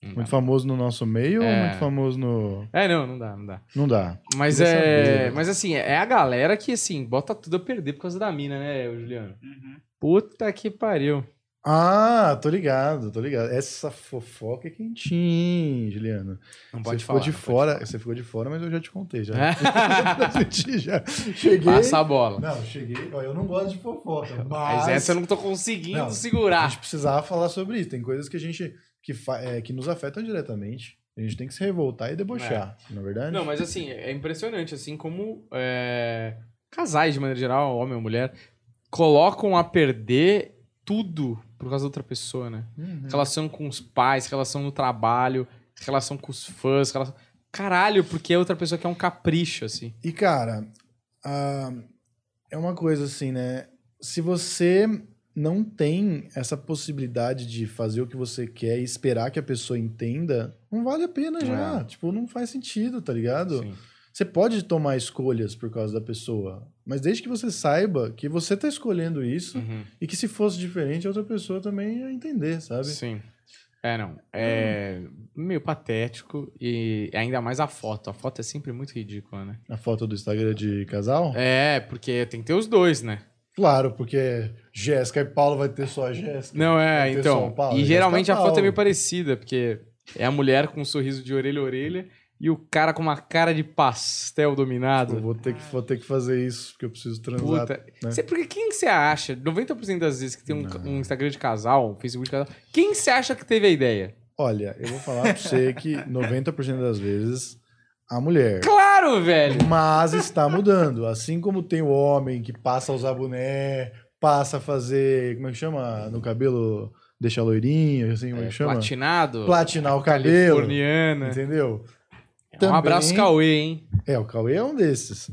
Não Muito dá. famoso no nosso meio É. ou muito famoso no. É, não, não dá, não dá. Não dá. Mas Queria é. saber. Mas assim, é a galera que, assim, bota tudo a perder por causa da mina, né, Juliano? Uhum. Puta que pariu. Ah, tô ligado, tô ligado. Essa fofoca é quentinha, Juliano. Não Você pode ficou falar. de não pode fora, falar. você ficou de fora, mas eu já te contei já. É? Já. Cheguei. Passa a bola. Não, cheguei. Ó, eu não gosto de fofoca, mas, Mas essa eu não tô conseguindo Não, A segurar. gente precisava falar sobre isso. Tem coisas que a gente que, é, que nos afetam diretamente. A gente tem que se revoltar e debochar, na é verdade? Não, mas assim, é impressionante, assim, como é, casais, de maneira geral, homem ou mulher, colocam a perder tudo por causa da outra pessoa, né? Uhum. Relação com os pais, relação no trabalho, relação com os fãs, relação... Caralho, porque a outra pessoa quer um capricho, assim. E, cara, ah, é uma coisa assim, né? Se você não tem essa possibilidade de fazer o que você quer e esperar que a pessoa entenda, não vale a pena já. É. Tipo, não faz sentido, tá ligado? Sim. Você pode tomar escolhas por causa da pessoa, mas desde que você saiba que você tá escolhendo isso Uhum. e que se fosse diferente, a outra pessoa também ia entender, sabe? Sim. É, não. É meio patético e ainda mais a foto. A foto é sempre muito ridícula, né? A foto do Instagram de casal? É, porque tem que ter os dois, né? Claro, porque Jéssica e Paulo vai ter só a Jéssica. Não, é, então. Paulo, e geralmente a foto é meio parecida, porque é a mulher com um sorriso de orelha a orelha e o cara com uma cara de pastel Eu dominado. vou ter, que, vou ter que fazer isso, porque eu preciso transar. Puta. né? Cê- porque quem você acha? 90% das vezes que tem um, um Instagram de casal, um Facebook de casal, quem você acha que teve a ideia? Olha, eu vou falar pra você que 90% das vezes a mulher. Claro, velho! Mas está mudando. Assim como tem o homem que passa a usar boné, passa a fazer. Como é que chama? No cabelo, deixar loirinho, assim, como é É, que chama? platinado. Platinar o cabelo. Californiana. Entendeu? Um Também- abraço, Cauê, hein? É, o Cauê é um desses.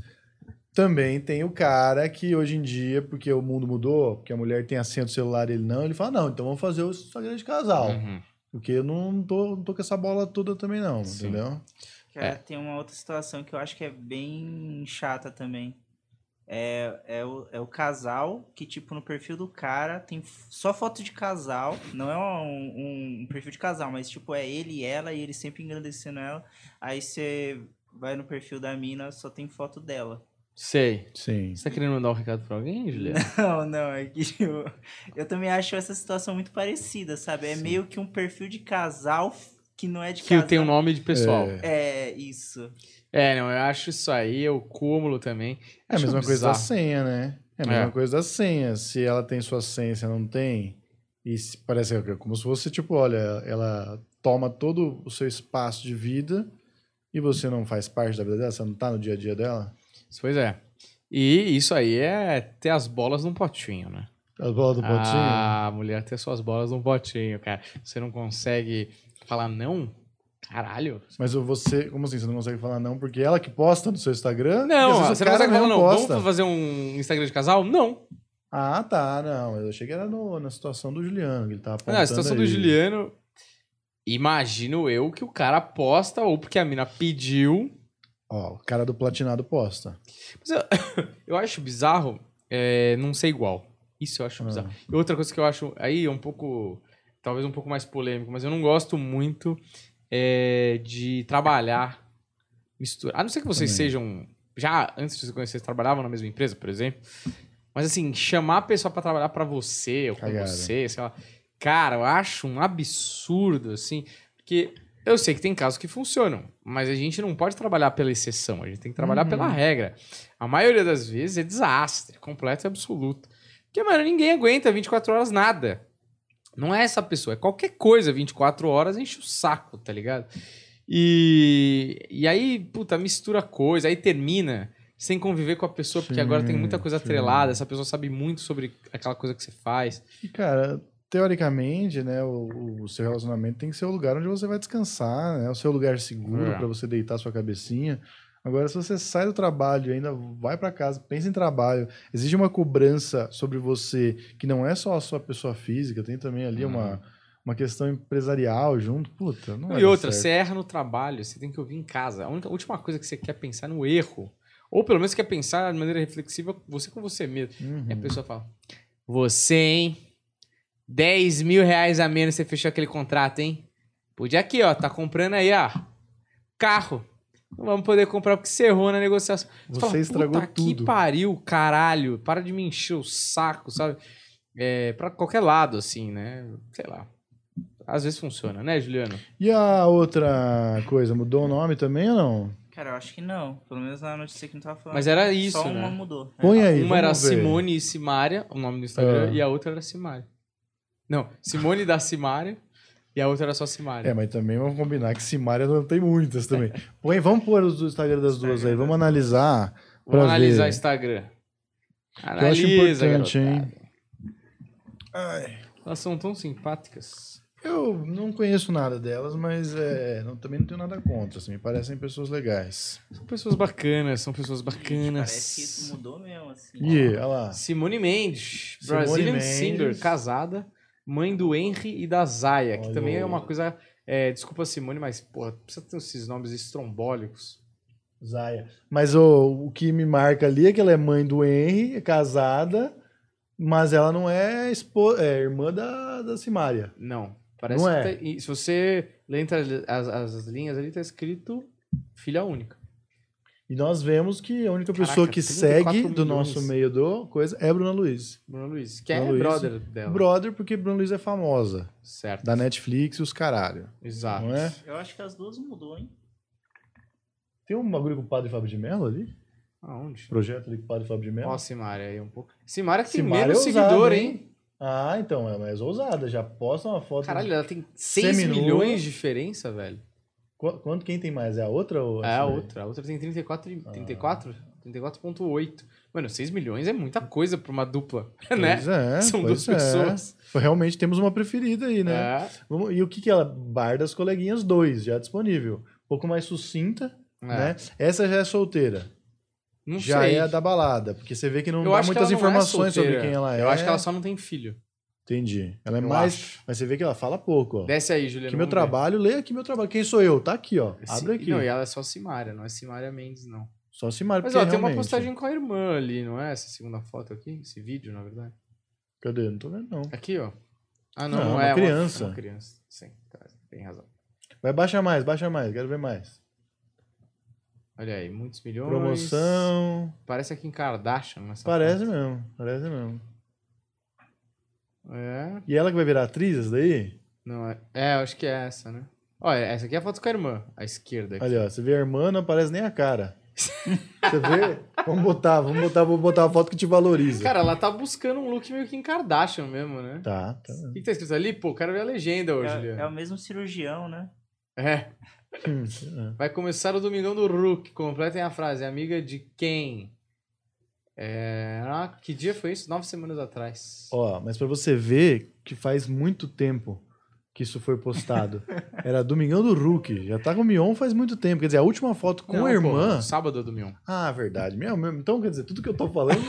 Também tem o cara que hoje em dia, porque o mundo mudou, porque a mulher tem a senha do celular e ele não, ele fala, não, então vamos fazer o Instagram de casal. Uhum. Porque eu não tô, não tô com essa bola toda também não, Sim. entendeu? Cara, É. tem uma outra situação que eu acho que é bem chata também. É, é, o, é o casal que, tipo, no perfil do cara tem só foto de casal. Não é um, um perfil de casal, mas, tipo, é ele e ela e ele sempre engrandecendo ela. Aí você vai no perfil da mina, só tem foto dela. Sei. Sim. Você tá querendo mandar um recado pra alguém, Juliana? Não, não, é que tipo, eu também acho essa situação muito parecida, sabe? É meio que um perfil de casal que não é de que casal. tem o nome de pessoal. É. É, isso. É, não, eu acho isso aí, o cúmulo também. É a mesma coisa da senha, né? É a mesma É. coisa da senha. Se ela tem sua senha, você não tem, e se- parece que é como se fosse, tipo, olha, ela toma todo o seu espaço de vida e você não faz parte da vida dela, você não tá no dia a dia dela. Pois é. E isso aí é ter as bolas num potinho, né? As bolas do potinho. Ah, a mulher ter suas bolas num potinho, cara. Você não consegue falar não? Caralho. Mas você, como assim? Você não consegue falar não porque ela que posta no seu Instagram? Não, você não consegue falar não. posta. Vamos fazer um Instagram de casal? Não. Ah, tá, não. Eu achei que era no- na situação do Juliano, que ele tava apontando Não, a situação do aí. Juliano, imagino eu que o cara posta ou porque a mina pediu. Ó, o cara do platinado posta. Mas eu, eu acho bizarro é, não ser igual. Isso eu acho Ah. bizarro. E outra coisa que eu acho aí é um pouco, talvez um pouco mais polêmico, mas eu não gosto muito é, de trabalhar mistura. A não ser que vocês Também. sejam já antes de se conhecer vocês trabalhavam na mesma empresa, por exemplo. Mas assim, chamar a pessoa pra trabalhar pra você ou com Cagada. você, sei lá. Cara, eu acho um absurdo assim, porque eu sei que tem casos que funcionam, mas a gente não pode trabalhar pela exceção, a gente tem que trabalhar Uhum. pela regra. A maioria das vezes é desastre, completo e absoluto. Porque, mano, ninguém aguenta 24 horas nada. Não é essa pessoa, é qualquer coisa 24 horas enche o saco, tá ligado? E, e aí, puta, mistura coisa, aí termina sem conviver com a pessoa, porque Sim, agora tem muita coisa sim. atrelada, essa pessoa sabe muito sobre aquela coisa que você faz. E, cara, teoricamente, né, o, o seu relacionamento tem que ser o lugar onde você vai descansar, né? O seu lugar seguro É. pra você deitar sua cabecinha. Agora, se você sai do trabalho e ainda vai pra casa, pensa em trabalho, existe uma cobrança sobre você que não é só a sua pessoa física, tem também ali Uhum. uma, uma questão empresarial junto. Puta, não e outra, certo. você erra no trabalho, você tem que ouvir em casa. A, única, a última coisa que você quer pensar é no erro. Ou pelo menos quer pensar de maneira reflexiva, você com você mesmo. Uhum. E a pessoa fala: Você, hein? 10 mil reais a menos você fechou aquele contrato, hein? Podia aqui, ó. Tá comprando aí, ó. Carro. Não vamos poder comprar porque você errou na negociação. Você fala, estragou "Puta tudo." Que pariu, caralho. Para de me encher o saco, sabe? é, pra qualquer lado, assim, né? Sei lá. Às vezes funciona, né, Juliano? E a outra coisa, mudou o nome também ou não? Cara, eu acho que não. Pelo menos na notícia que não tava falando. Mas era isso, Só né? uma mudou. É. Põe aí, Uma era ver. Simone e Simária, o nome do Instagram, Ah. e a outra era Simária. Não, Simone da Simária e a outra era só Simária. É, mas também vamos combinar que Simária não tem muitas também. Põe, vamos pôr os do Instagram das duas aí, vamos analisar. Vamos pra analisar o. Instagram. Eu acho Analisa, importante, hein? garotada. Elas são tão simpáticas. Eu não conheço nada delas, mas é, não- também não tenho nada contra. Assim, me parecem pessoas legais. São pessoas bacanas, são pessoas Gente, bacanas. Parece que mudou mesmo, assim. E olha lá. Simone Mendes, Simone Brazilian Mendes. singer, casada, mãe do Henry e da Zaya, que Olha também é uma coisa. é, desculpa, Simone, mas, porra, precisa ter esses nomes estrombólicos. Zaya. Mas o, o que me marca ali é que ela é mãe do Henry, é casada, mas ela não é, é irmã da, da Simária. Não. Parece Não que é? tá- se você lê entre as, as linhas ali, tá escrito filha única. E nós vemos que a única Caraca, pessoa que 34 segue do milhões. nosso meio do coisa é Bruna Luiz. Bruno Luiz, que é Bruno Luiz. brother dela. Brother, porque Bruna Luiz é famosa. Certo. Da Netflix e os caralho. Exato. Não é? Eu acho que as duas mudou, hein? Tem um bagulho com o Padre Fábio de Mello ali? Aonde? Projeto ali com o Padre Fábio de Mello? Ó, Simária aí um pouco. Simária que tem Simária menos é ousada, seguidor, hein? Ah, então, é mais ousada. Já posta uma foto. Caralho, ela tem 6 Seminua. milhões de diferença, velho. Qu- Quanto quem tem mais? É a outra ou É a outra. A outra tem 34, e- Ah. 34? 34.8. Mano, 6 milhões é muita coisa pra uma dupla, né? Pois é, São duas é. pessoas. Realmente temos uma preferida aí, né? É. E o que que ela? Bar das Coleguinhas 2, já disponível. Um pouco mais sucinta, É. né? Essa já é solteira. Não já sei. é a da balada, porque você vê que não Eu dá muitas é informações sobre quem ela é. Eu acho que ela só não tem filho. Entendi. Ela é Eu mais... acho. Mas você vê que ela fala pouco, ó. Desce aí, Juliano. Aqui meu ver. trabalho, lê aqui meu trabalho. Quem sou eu? Tá aqui, ó. Esse- Abre aqui. Não, e ela é só Simária, não é Simária Mendes, não. Só se marca. Mas ó, tem uma postagem com a irmã ali, não é? Essa segunda foto aqui? Esse vídeo, na verdade. Cadê? Não tô vendo, não. Aqui, ó. Ah, não, Não, não, uma é. criança. É uma criança. Sim, tá, tem razão. Vai, baixa mais, baixa mais. Quero ver mais. Olha aí, muitos milhões. Promoção. Parece aqui em Kardashian nessa Parece foto. mesmo, parece mesmo. É. E ela que vai virar atriz, essa daí? Não, é. É, eu acho que é essa, né? Olha, essa aqui é a foto com a irmã, à esquerda. Aqui. Ali, ó. Você vê a irmã, não aparece nem a cara. Você vê? Vamos botar, vamos botar, vou botar uma foto que te valoriza. Cara, ela tá buscando um look meio que em Kardashian mesmo, né? Tá, tá. O que, que tá escrito ali? Pô, quero ver a legenda hoje, É, é o mesmo cirurgião, né? É. Hum, Vai começar o Domingão do Rook. Completem a frase. Amiga de quem? É... ah, que dia foi isso? Nove semanas atrás. Ó, mas pra você ver que faz muito tempo que isso foi postado. Era Domingão do Hulk. Já tá com o Mion faz muito tempo. Quer dizer, a última foto com Não, a irmã. pô, sábado é Domingão. Ah, verdade. Meu, meu, então, quer dizer, tudo que eu tô falando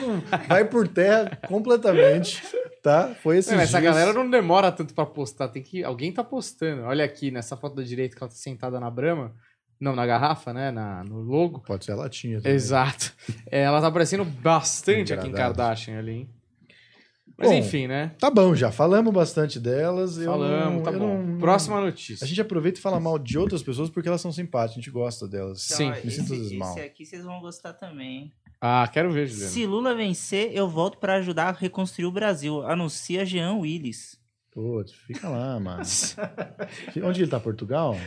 vai por terra completamente, tá? Foi esse essa galera não demora tanto pra postar. Tem que... Alguém tá postando. Olha aqui, nessa foto da direita que ela tá sentada na brama. Não, na garrafa, né? Na, no logo. Pode ser a latinha também. Exato. É, ela tá aparecendo bastante aqui em. Kardashian ali, hein? Mas Bom, enfim, né? Tá bom, já falamos bastante delas. Falamos, não- tá eu bom. não- Próxima notícia. A gente aproveita e fala mal de outras pessoas porque elas são simpáticas, a gente gosta delas. Sim. Então, me sinto esse, mal. esse aqui vocês vão gostar também? Ah, quero ver, Juliano. Se Lula vencer, eu volto pra ajudar a reconstruir o Brasil. Anuncia Jean Willis. Putz, fica lá, mano. Onde ele tá? Portugal?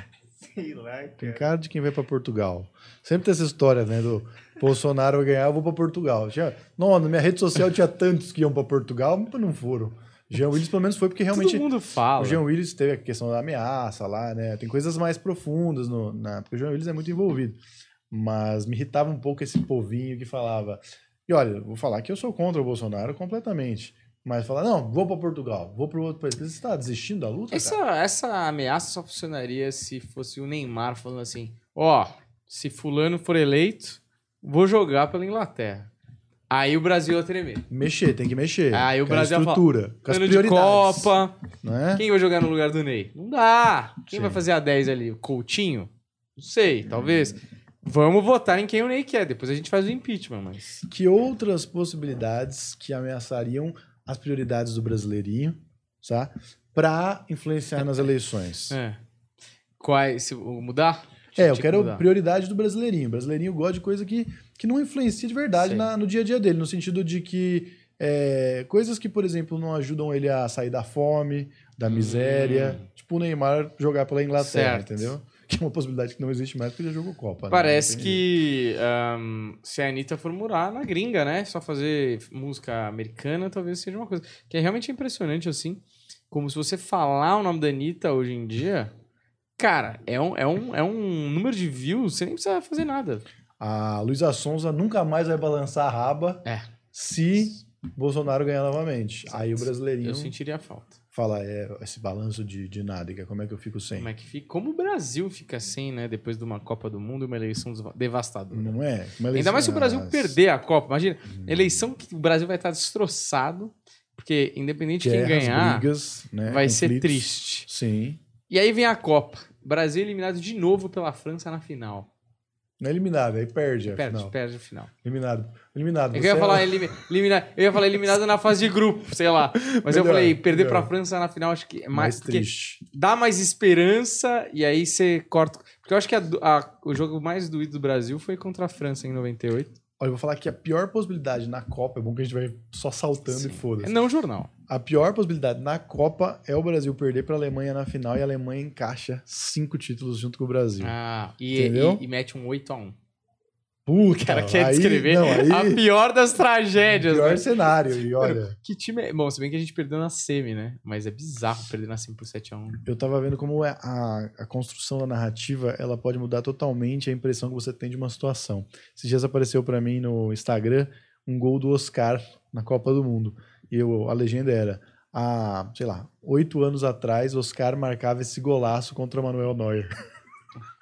Sei lá, Tem cara de quem vai pra Portugal. Sempre tem essa história, né? Do Bolsonaro vai ganhar, eu vou pra Portugal. Tinha, não, na minha rede social tinha tantos que iam pra Portugal, mas não foram. Jean Willis, pelo menos, foi porque realmente. Todo mundo fala. O Jean Willis teve a questão da ameaça lá, né? Tem coisas mais profundas no, na. Porque o Jean Willis é muito envolvido. Mas me irritava um pouco esse povinho que falava. E olha, vou falar que eu sou contra o Bolsonaro completamente. Mas falar, não, vou pra Portugal, vou pro outro país. Você está desistindo da luta? Essa, cara? essa ameaça só funcionaria se fosse o Neymar falando assim: ó, se fulano for eleito, vou jogar pela Inglaterra. Aí o Brasil ia tremer. Mexer, tem que mexer. Aí o Brasil ia falar, estrutura, com as Ano de. Copa. Né? Quem vai jogar no lugar do Ney? Não dá. Quem Sim. vai fazer a 10 ali? O Coutinho? Não sei, talvez. Vamos votar em quem o Ney quer. Depois a gente faz o impeachment, mas. Que outras possibilidades que ameaçariam as prioridades do brasileirinho, tá? Pra influenciar nas eleições. É. Quais. Se, mudar? É, eu quero mudar. prioridade do brasileirinho. O brasileirinho gosta de coisa que, que não influencia de verdade na- no dia a dia dele, no sentido de que é, coisas que, por exemplo, não ajudam ele a sair da fome, da miséria. Tipo o Neymar jogar pela Inglaterra, Certo. entendeu? Que é uma possibilidade que não existe mais porque ele já jogou Copa. né? Parece tem que ahn, se a Anitta for morar na gringa, né? Só fazer música americana, talvez seja uma coisa. Que é realmente impressionante, assim. Como se você falar o nome da Anitta hoje em dia. Cara, é um, é um, é um número de views, você nem precisa fazer nada. A Luísa Sonza nunca mais vai balançar a raba É. se Bolsonaro ganhar novamente. Aí o brasileirinho Eu sentiria falta. Fala, é, esse balanço de, de nádega, como é que eu fico sem? Como é que fica? Como o Brasil fica sem, né? Depois de uma Copa do Mundo e uma eleição devastadora. Não é? Uma Ainda eleição- mais se o Brasil perder a Copa. Imagina, eleição que o Brasil vai estar destroçado, porque independente de quem Guerras, ganhar, brigas, né, vai ser conflitos. triste. Sim. E aí vem a Copa. Brasil eliminado de novo pela França na final. Não é eliminado, aí perde. a Perde, final. perde a final. Eliminado. Eliminado. Eu ia, é- falar elimi- elimina- eu ia falar eliminado na fase de grupo, sei lá. Mas eu Melhor, falei, perder melhor. pra França na final acho que é mais. mais triste. dá mais esperança e aí você corta. Porque eu acho que a a- o jogo mais doído do Brasil foi contra a França em 98. Olha, eu vou falar que a pior possibilidade na Copa, é bom que a gente vai só saltando Sim. e foda-se. É não jornal. A pior possibilidade na Copa é o Brasil perder para a Alemanha na final e a Alemanha encaixa cinco títulos junto com o Brasil. Ah, e, Entendeu? e- e mete um 8x1. Puta, O cara quer aí, descrever não, aí, a pior das tragédias, pior né? cenário. E olha, Que time é... Bom, se bem que a gente perdeu na semi, né? Mas é bizarro perder na semi por 7x1. eu tava vendo como é a, a construção da narrativa ela pode mudar totalmente a impressão que você tem de uma situação. Esses dias apareceu para mim no Instagram um gol do Oscar na Copa do Mundo. E eu, a legenda era: há, sei lá, oito anos atrás, Oscar marcava esse golaço contra Manuel Neuer.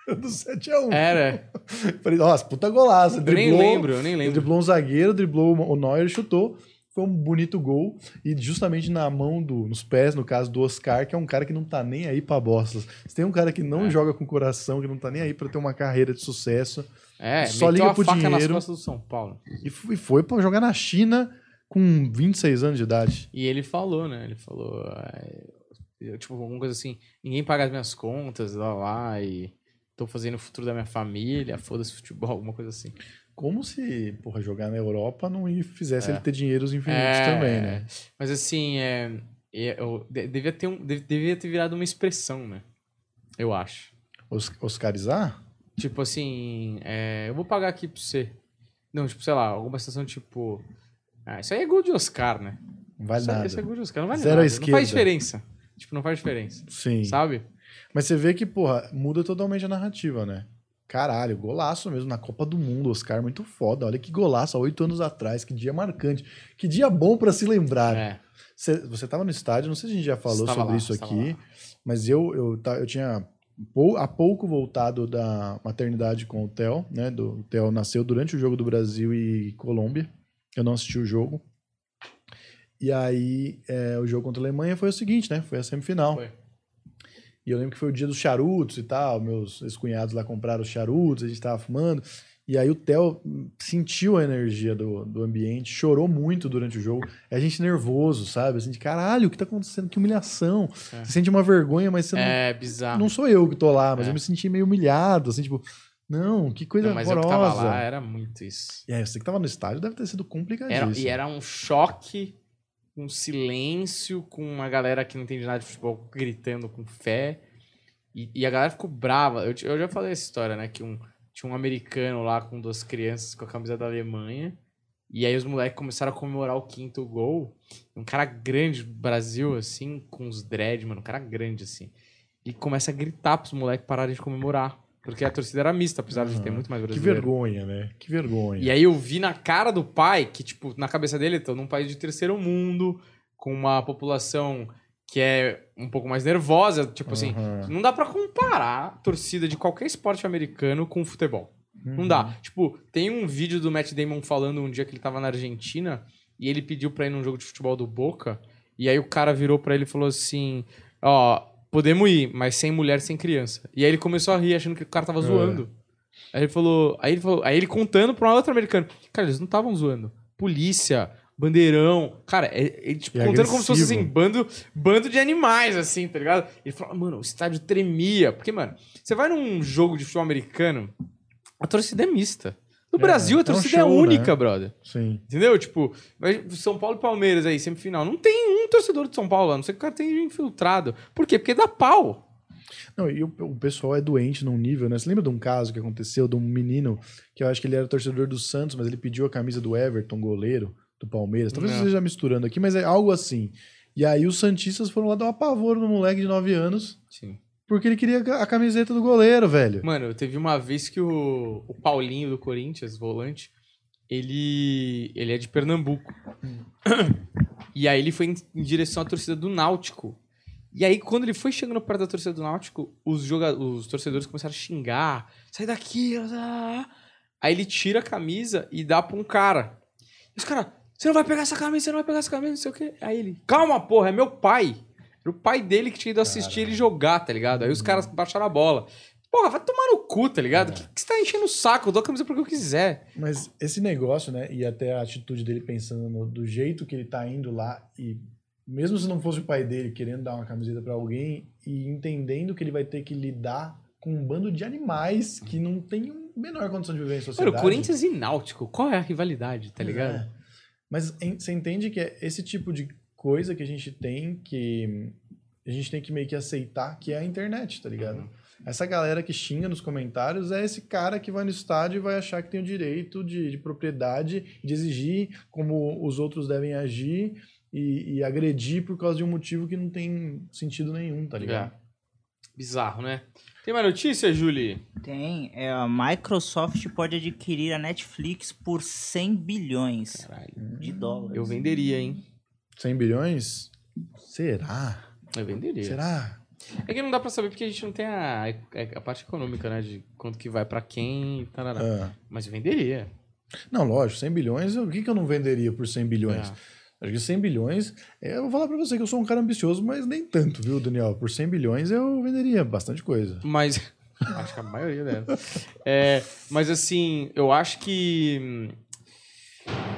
do 7x1. Era. Falei, nossa, puta golaço. Eu nem driblou- lembro, eu nem lembro. driblou um zagueiro, driblou o Neuer, chutou. Foi um bonito gol. E justamente na mão, do, nos pés, no caso do Oscar, que é um cara que não tá nem aí pra bostas. Se tem um cara que não É. joga com coração, que não tá nem aí pra ter uma carreira de sucesso, É, Só liga pro faca nas dinheiro. costas do São Paulo. e f- e foi pra jogar na China com 26 anos de idade. E ele falou, né? Ele falou, eu, tipo, alguma coisa assim, ninguém paga as minhas contas, lá lá, e tô fazendo o futuro da minha família, foda-se futebol, alguma coisa assim. Como se, porra, jogar na Europa não fizesse É. ele ter dinheiros infinitos É, também, né? Mas assim, é, é, eu, de- devia, ter um, de- devia ter virado uma expressão, né? Eu acho. Os, Oscarizar? Tipo assim, é, eu vou pagar aqui pra você. Não, tipo, sei lá, alguma situação tipo. Ah, isso aí é gol de Oscar, né? Não vale isso, nada. isso é gol de Oscar, não vale Zero nada. Não faz diferença. Tipo, não faz diferença. Sim. Sabe? Mas você vê que, porra, muda totalmente a narrativa, né? Caralho, golaço mesmo na Copa do Mundo, Oscar, muito foda. Olha que golaço, há oito anos atrás, que dia marcante. Que dia bom pra se lembrar. É. Cê- você tava no estádio, não sei se a gente já falou Estava sobre lá, isso aqui, lá. mas eu, eu, ta- eu tinha há pouco voltado da maternidade com o Theo, né? Do, o Theo nasceu durante o jogo do Brasil e Colômbia. Eu não assisti o jogo. E aí, é, o jogo contra a Alemanha foi o seguinte, né? Foi a semifinal. Foi. E eu lembro que foi o dia dos charutos e tal. Meus ex-cunhados lá compraram os charutos, a gente tava fumando. E aí o Theo sentiu a energia do, do ambiente, chorou muito durante o jogo. É a gente nervoso, sabe? Assim, de caralho, o que tá acontecendo? Que humilhação. É. Você sente uma vergonha, mas você É não, bizarro. não sou eu que tô lá, mas É. eu me senti meio humilhado, assim, tipo, não, que coisa Não, mas eu que horrorosa. tava lá, era muito isso. E aí, você que tava no estádio deve ter sido Era, complicadíssimo. e era um choque, um silêncio, com uma galera que não entende nada de futebol gritando com fé. E, e a galera ficou brava. Eu, eu já falei essa história, né? Que um, tinha um americano lá com duas crianças com a camisa da Alemanha. E aí os moleques começaram a comemorar o quinto gol. Um cara grande Brasil, assim, com os dread, mano. Um cara grande, assim. E começa a gritar pros moleques pararem de comemorar. Porque a torcida era mista, apesar de ter muito mais Que brasileiro. vergonha, né? Que vergonha. E aí eu vi na cara do pai que, tipo, na cabeça dele, tô num país de terceiro mundo, com uma população que é um pouco mais nervosa. Tipo assim, Aham. não dá pra comparar a torcida de qualquer esporte americano com futebol. Não Uhum. dá. Tipo, tem um vídeo do Matt Damon falando um dia que ele tava na Argentina e ele pediu pra ir num jogo de futebol do Boca. E aí o cara virou pra ele e falou assim: Ó, podemos ir, mas sem mulher, sem criança. E aí ele começou a rir, achando que o cara tava É. zoando. Aí ele falou. Aí ele falou. Aí ele contando pra um outro americano. Cara, eles não estavam zoando. Polícia, bandeirão. Cara, é, é, tipo, E contando como se fosse agressivo. assim, bando, bando de animais, assim, tá ligado? Ele falou, mano, o estádio tremia. Porque, mano, você vai num jogo de futebol americano, a torcida é mista. No Brasil, a é um torcida é, show, única, né? brother. Sim. Entendeu? Tipo, São Paulo e Palmeiras aí, semifinal. Não tem um torcedor de São Paulo, a não ser que o cara tenha infiltrado. Por quê? Porque dá pau. Não, e o, o pessoal é doente num nível, né? Você lembra de um caso que aconteceu de um menino que eu acho que ele era torcedor do Santos, mas ele pediu a camisa do Everton, goleiro do Palmeiras. Talvez eu esteja misturando aqui, mas é algo assim. E aí os Santistas foram lá dar um apavoro no moleque de 9 anos Sim. Porque ele queria a camiseta do goleiro, velho. Mano, teve uma vez que o, o Paulinho do Corinthians, volante, ele, ele é de Pernambuco. E aí ele foi em, em direção à torcida do Náutico. E aí, quando ele foi chegando perto da torcida do Náutico, os, joga os torcedores começaram a xingar. Sai daqui! ah." Aí ele tira a camisa e dá pra um cara. E os caras, você não vai pegar essa camisa, você não vai pegar essa camisa, não sei o quê. Aí ele, calma, porra, é meu pai. Era o pai dele que tinha ido assistir ele jogar, tá ligado? Aí os caras baixaram a bola. Porra, vai tomar no cu, tá ligado? O que, que você tá enchendo o saco? Eu dou a camisa pra que eu quiser. Mas esse negócio, né? E até a atitude dele pensando no- do jeito que ele tá indo lá e mesmo se não fosse o pai dele querendo dar uma camiseta pra alguém e entendendo que ele vai ter que lidar com um bando de animais que não tem a menor condição de viver em sociedade. Mano, Corinthians e Náutico, qual é a rivalidade, tá ligado? É. Mas você entende que é esse tipo de coisa que a gente tem que a gente tem que meio que aceitar que é a internet, tá ligado? Uhum. Essa galera que xinga nos comentários é esse cara que vai no estádio e vai achar que tem o direito de, de propriedade, de exigir como os outros devem agir e, e agredir por causa de um motivo que não tem sentido nenhum, tá ligado? É. Bizarro, né? Tem mais notícia, Julie? Tem. É, a Microsoft pode adquirir a Netflix por 100 bilhões Caralho. de dólares. Eu venderia, hein? 100 bilhões? Será? Eu venderia. Será? É que não dá pra saber porque a gente não tem a, a parte econômica, né? De quanto que vai pra quem e tarará. Ah. Mas venderia. Não, lógico, 100 bilhões, o que, que eu não venderia por 100 bilhões? É. Acho que 100 bilhões, é, eu vou falar pra você que eu sou um cara ambicioso, mas nem tanto, viu, Daniel? Por 100 bilhões eu venderia bastante coisa. Mas. acho que a maioria dela. É, mas assim, eu acho que.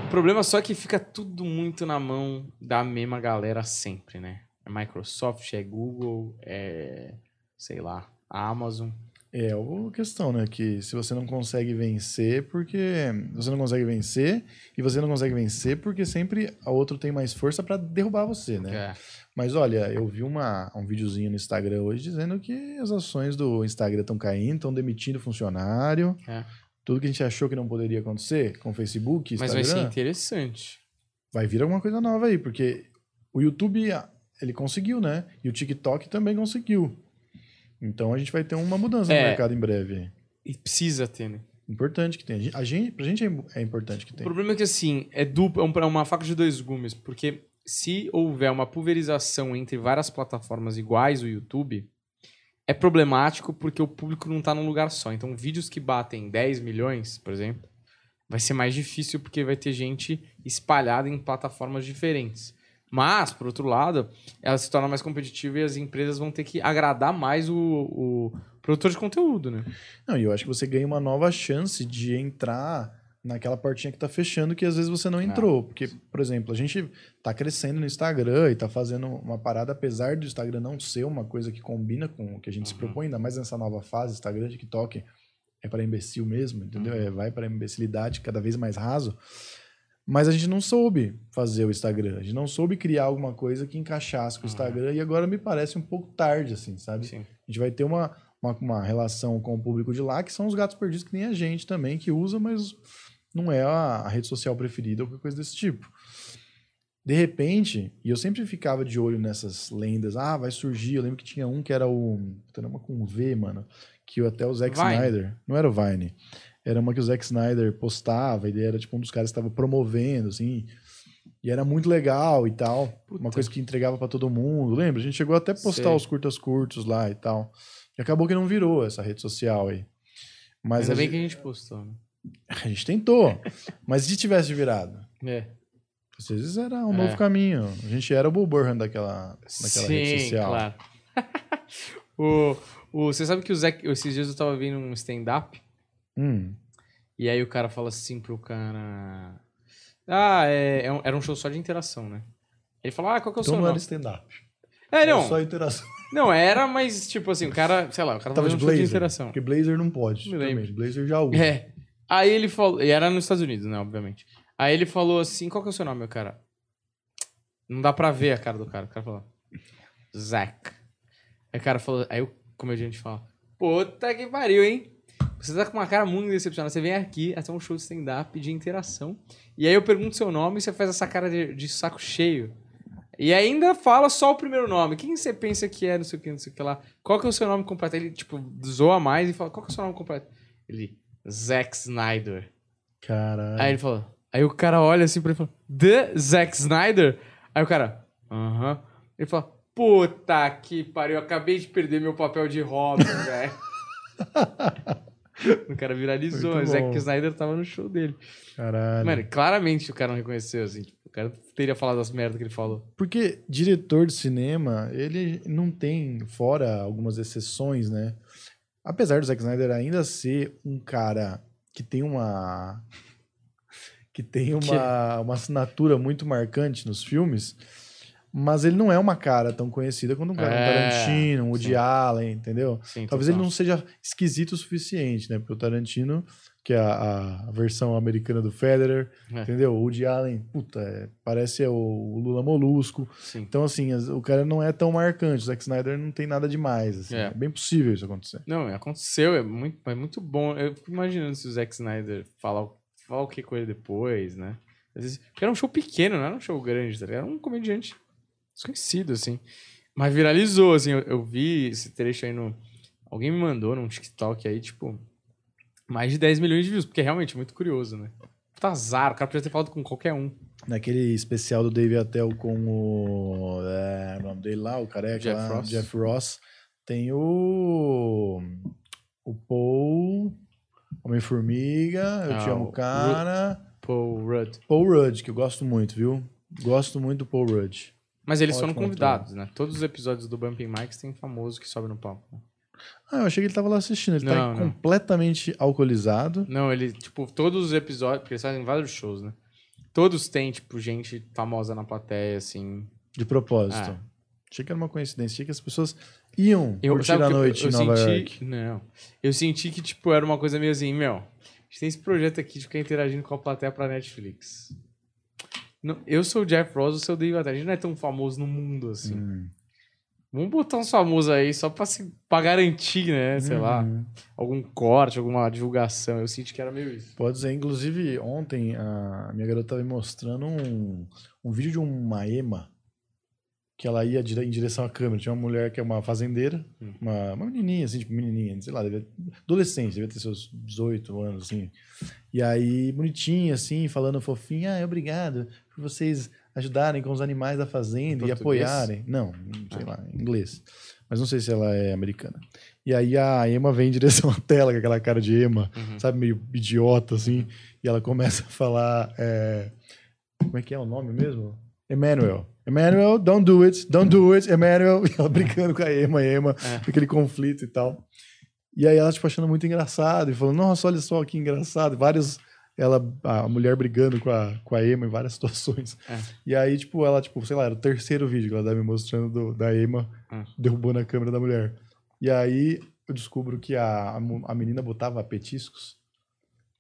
O problema só é que fica tudo muito na mão da mesma galera sempre, né? É Microsoft, é Google, é. sei lá, a Amazon. É uma questão, né? Que se você não consegue vencer, porque você não consegue vencer, e você não consegue vencer porque sempre a outra tem mais força pra derrubar você, né? É. Mas olha, eu vi uma, um videozinho no Instagram hoje dizendo que as ações do Instagram estão caindo, estão demitindo funcionário. É. Tudo que a gente achou que não poderia acontecer com o Facebook, Mas Instagram, vai ser interessante. vai vir alguma coisa nova aí, porque o YouTube, ele conseguiu, né? E o TikTok também conseguiu. Então a gente vai ter uma mudança É. no mercado em breve. E precisa ter, né? Importante que tenha. A gente, pra gente é é importante que O tenha. problema é que, assim, é duplo, um- é uma faca de dois gumes, porque se houver uma pulverização entre várias plataformas iguais o YouTube, é problemático porque o público não tá num lugar só. Então, vídeos que batem 10 milhões, por exemplo, vai ser mais difícil porque vai ter gente espalhada em plataformas diferentes. Mas, por outro lado, ela se torna mais competitiva e as empresas vão ter que agradar mais o, o produtor de conteúdo, né? Não, e eu acho que você ganha uma nova chance de entrar naquela portinha que tá fechando que às vezes você não entrou. Porque, por exemplo, a gente tá crescendo no Instagram e tá fazendo uma parada, apesar do Instagram não ser uma coisa que combina com o que a gente se propõe, ainda mais nessa nova fase, Instagram, TikTok, é para imbecil mesmo, entendeu? É, vai para imbecilidade cada vez mais raso. Mas a gente não soube fazer o Instagram. A gente não soube criar alguma coisa que encaixasse com o Instagram e agora me parece um pouco tarde, assim, sabe? Sim. A gente vai ter uma, uma, uma relação com o público de lá, que são os gatos perdidos, que nem a gente também, que usa, mas não é a, rede social preferida ou qualquer coisa desse tipo. De repente, e eu sempre ficava de olho nessas lendas, ah, vai surgir. Eu lembro que tinha um que era o. Era uma com V, mano. Que até o Zack Vine. Snyder. Não era o Vine. Era uma que o Zack Snyder postava, ele era tipo um dos caras que estava promovendo, assim. E era muito legal e tal. Uma Puta. coisa que entregava pra todo mundo. Lembra? A gente chegou até a postar Sei. os curtas curtos lá e tal. E acabou que não virou essa rede social aí. Mas Ainda bem gente, que a gente postou, né? a gente tentou. Mas se tivesse virado? É. Às vezes era um É. novo caminho. A gente era o Bull Burhan daquela, daquela rede social. claro. o, o, você sabe que o Zé, esses dias eu tava vendo um stand-up Hum. e aí o cara fala assim pro cara... Ah, é, é um- era um show só de interação, né? Ele falou, ah, qual que é o Então seu não era nome? stand-up. É, Era não, só interação. não, era, mas tipo assim, o cara, sei lá, o cara tava de show de blazer. interação. Porque blazer não pode. Me lembro. também. Blazer já usa. É. Aí ele falou. E era nos Estados Unidos, né? Obviamente. Aí ele falou assim: qual que é o seu nome, meu cara? Não dá pra ver a cara do cara. O cara falou: Zack. Aí o cara falou. Aí o comediante fala: Puta que pariu, hein? Você tá com uma cara muito decepcionada. Você vem aqui até um show de stand-up de interação. E aí eu pergunto seu nome e você faz essa cara de, de saco cheio. E ainda fala só o primeiro nome. Quem você pensa que é, não sei o que, não sei o que lá. Qual que é o seu nome completo? Ele, tipo, zoa mais e fala, qual que é o seu nome completo? Ele, Zack Snyder. Caralho. Aí ele falou, aí o cara olha assim pra ele e fala, The Zack Snyder? Aí o cara, aham. Ele fala, puta que pariu, acabei de perder meu papel de Robin, velho. o cara viralizou, o Zack. Snyder tava no show dele. Caralho. Mano, claramente o cara não reconheceu, assim. Tipo, o cara teria falado as merdas que ele falou. Porque diretor de cinema, ele não tem, fora algumas exceções, né? Apesar do Zack Snyder ainda ser um cara que tem uma. que tem uma, uma assinatura muito marcante nos filmes, mas ele não é uma cara tão conhecida quanto um cara, um É, Tarantino, um Woody. Allen, entendeu? Sim, Talvez ele total. não seja esquisito o suficiente, né? Porque o Tarantino, que é a, a versão americana do Federer, É. entendeu? O Woody Allen, puta, é, parece o Lula Molusco. Sim. Então, assim, as- o cara não é tão marcante. O Zack Snyder não tem nada demais. Assim, É. é. bem possível isso acontecer. Não, aconteceu, é muito, é muito bom. Eu fico imaginando se o Zack Snyder falar, falar o que com ele depois, né? Às vezes, porque era um show pequeno, não era um show grande, tá? Era um comediante desconhecido, assim. Mas viralizou, assim. Eu, eu vi esse trecho aí no. Alguém me mandou num TikTok aí, tipo. Mais de 10 milhões de views, porque é realmente muito curioso, né? Puta azar, o cara podia ter falado com qualquer um. Naquele especial do Dave Attell com o. É, o nome dele lá, o careca Jeff lá, Ross. Jeff Ross. Tem o. O Paul. Homem-Formiga, Eu Ah, Te Amo Cara. Paul Rudd. Paul Rudd, que eu gosto muito, viu? Gosto muito do Paul Rudd. Mas eles foram Ótimo convidados, né? Todos os episódios do Bumping Mics tem famoso que sobe no palco. Ah, eu achei que ele tava lá assistindo. Ele Não, tá não. completamente alcoolizado. Não, ele, tipo, todos os episódios, porque eles fazem vários shows, né? Todos têm, tipo, gente famosa na plateia, assim. De propósito. Ah. Achei que era uma coincidência. Achei que as pessoas iam Eu, curtir a que eu- noite eu, em Nova senti, York. Não. Eu senti que, tipo, era uma coisa meio assim, meu, a gente tem esse projeto aqui de ficar interagindo com a plateia pra Netflix. Não, eu sou o Jeff Ross, o seu Dave Attell. A gente não é tão famoso no mundo, assim. Hum. Vamos botar uns famosos aí só pra, se, pra garantir, né? Sei lá, Uhum. algum corte, alguma divulgação. Eu senti que era meio isso. Pode ser. Inclusive, ontem a minha garota estava me mostrando um, um vídeo de uma ema que ela ia em direção à câmera. Tinha uma mulher que é uma fazendeira, Hum. uma, uma menininha, assim, tipo menininha, sei lá, devia, adolescente, devia ter seus 18 anos, assim. E aí, bonitinha, assim, falando fofinha, ah, obrigado por vocês ajudarem com os animais da fazenda e apoiarem. Não, sei lá, em inglês. Mas não sei se ela é americana. E aí a Emma vem em direção à tela, com aquela cara de Emma, Uhum. sabe, meio idiota, assim, e ela começa a falar. é, Como é que é o nome mesmo? Emmanuel. Emmanuel, don't do it, don't do it, Emmanuel. E ela brincando com a Emma, a Emma, É. aquele conflito e tal. E aí ela, tipo, achando muito engraçado, e falando, nossa, olha só que engraçado. Vários. Ela, a mulher brigando com a, com a Emma em várias situações. É. E aí, tipo, ela, tipo, sei lá, era o terceiro vídeo que ela tava me mostrando do- da Emma Hum. derrubando a câmera da mulher. E aí eu descubro que a, a, menina botava petiscos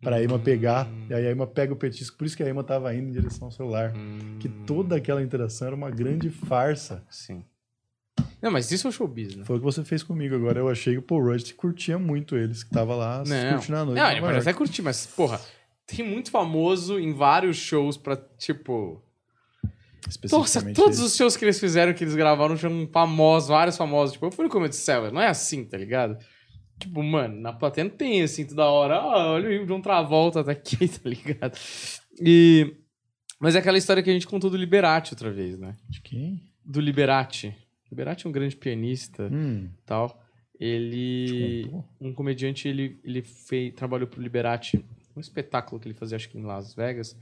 pra Emma pegar. Hum. E aí a Emma pega o petisco. Por isso que a Emma tava indo em direção ao celular. Que Hum, toda aquela interação era uma grande farsa. Sim. Não, mas isso é showbiz, né? Foi o que você fez comigo agora. Eu achei que o Paul Rudd curtia muito eles, que tava lá curtindo a noite. não ele parece até curtir, mas, porra, tem muito famoso em vários shows pra, tipo... Nossa, todos esse. os shows que eles fizeram, que eles gravaram, tinham famosos, vários famosos. Tipo, eu fui no Comedy Cellar, não é assim, tá ligado? Tipo, mano, na plateia não tem assim toda hora. Ah, olha o John Travolta tá aqui, tá ligado? E... Mas é aquela história que a gente contou do Liberati outra vez, né? De quem? Do Liberati. Liberati é um grande pianista Hum, e tal. Ele... um comediante, ele, ele fez, trabalhou pro Liberati, um espetáculo que ele fazia, acho que em Las Vegas.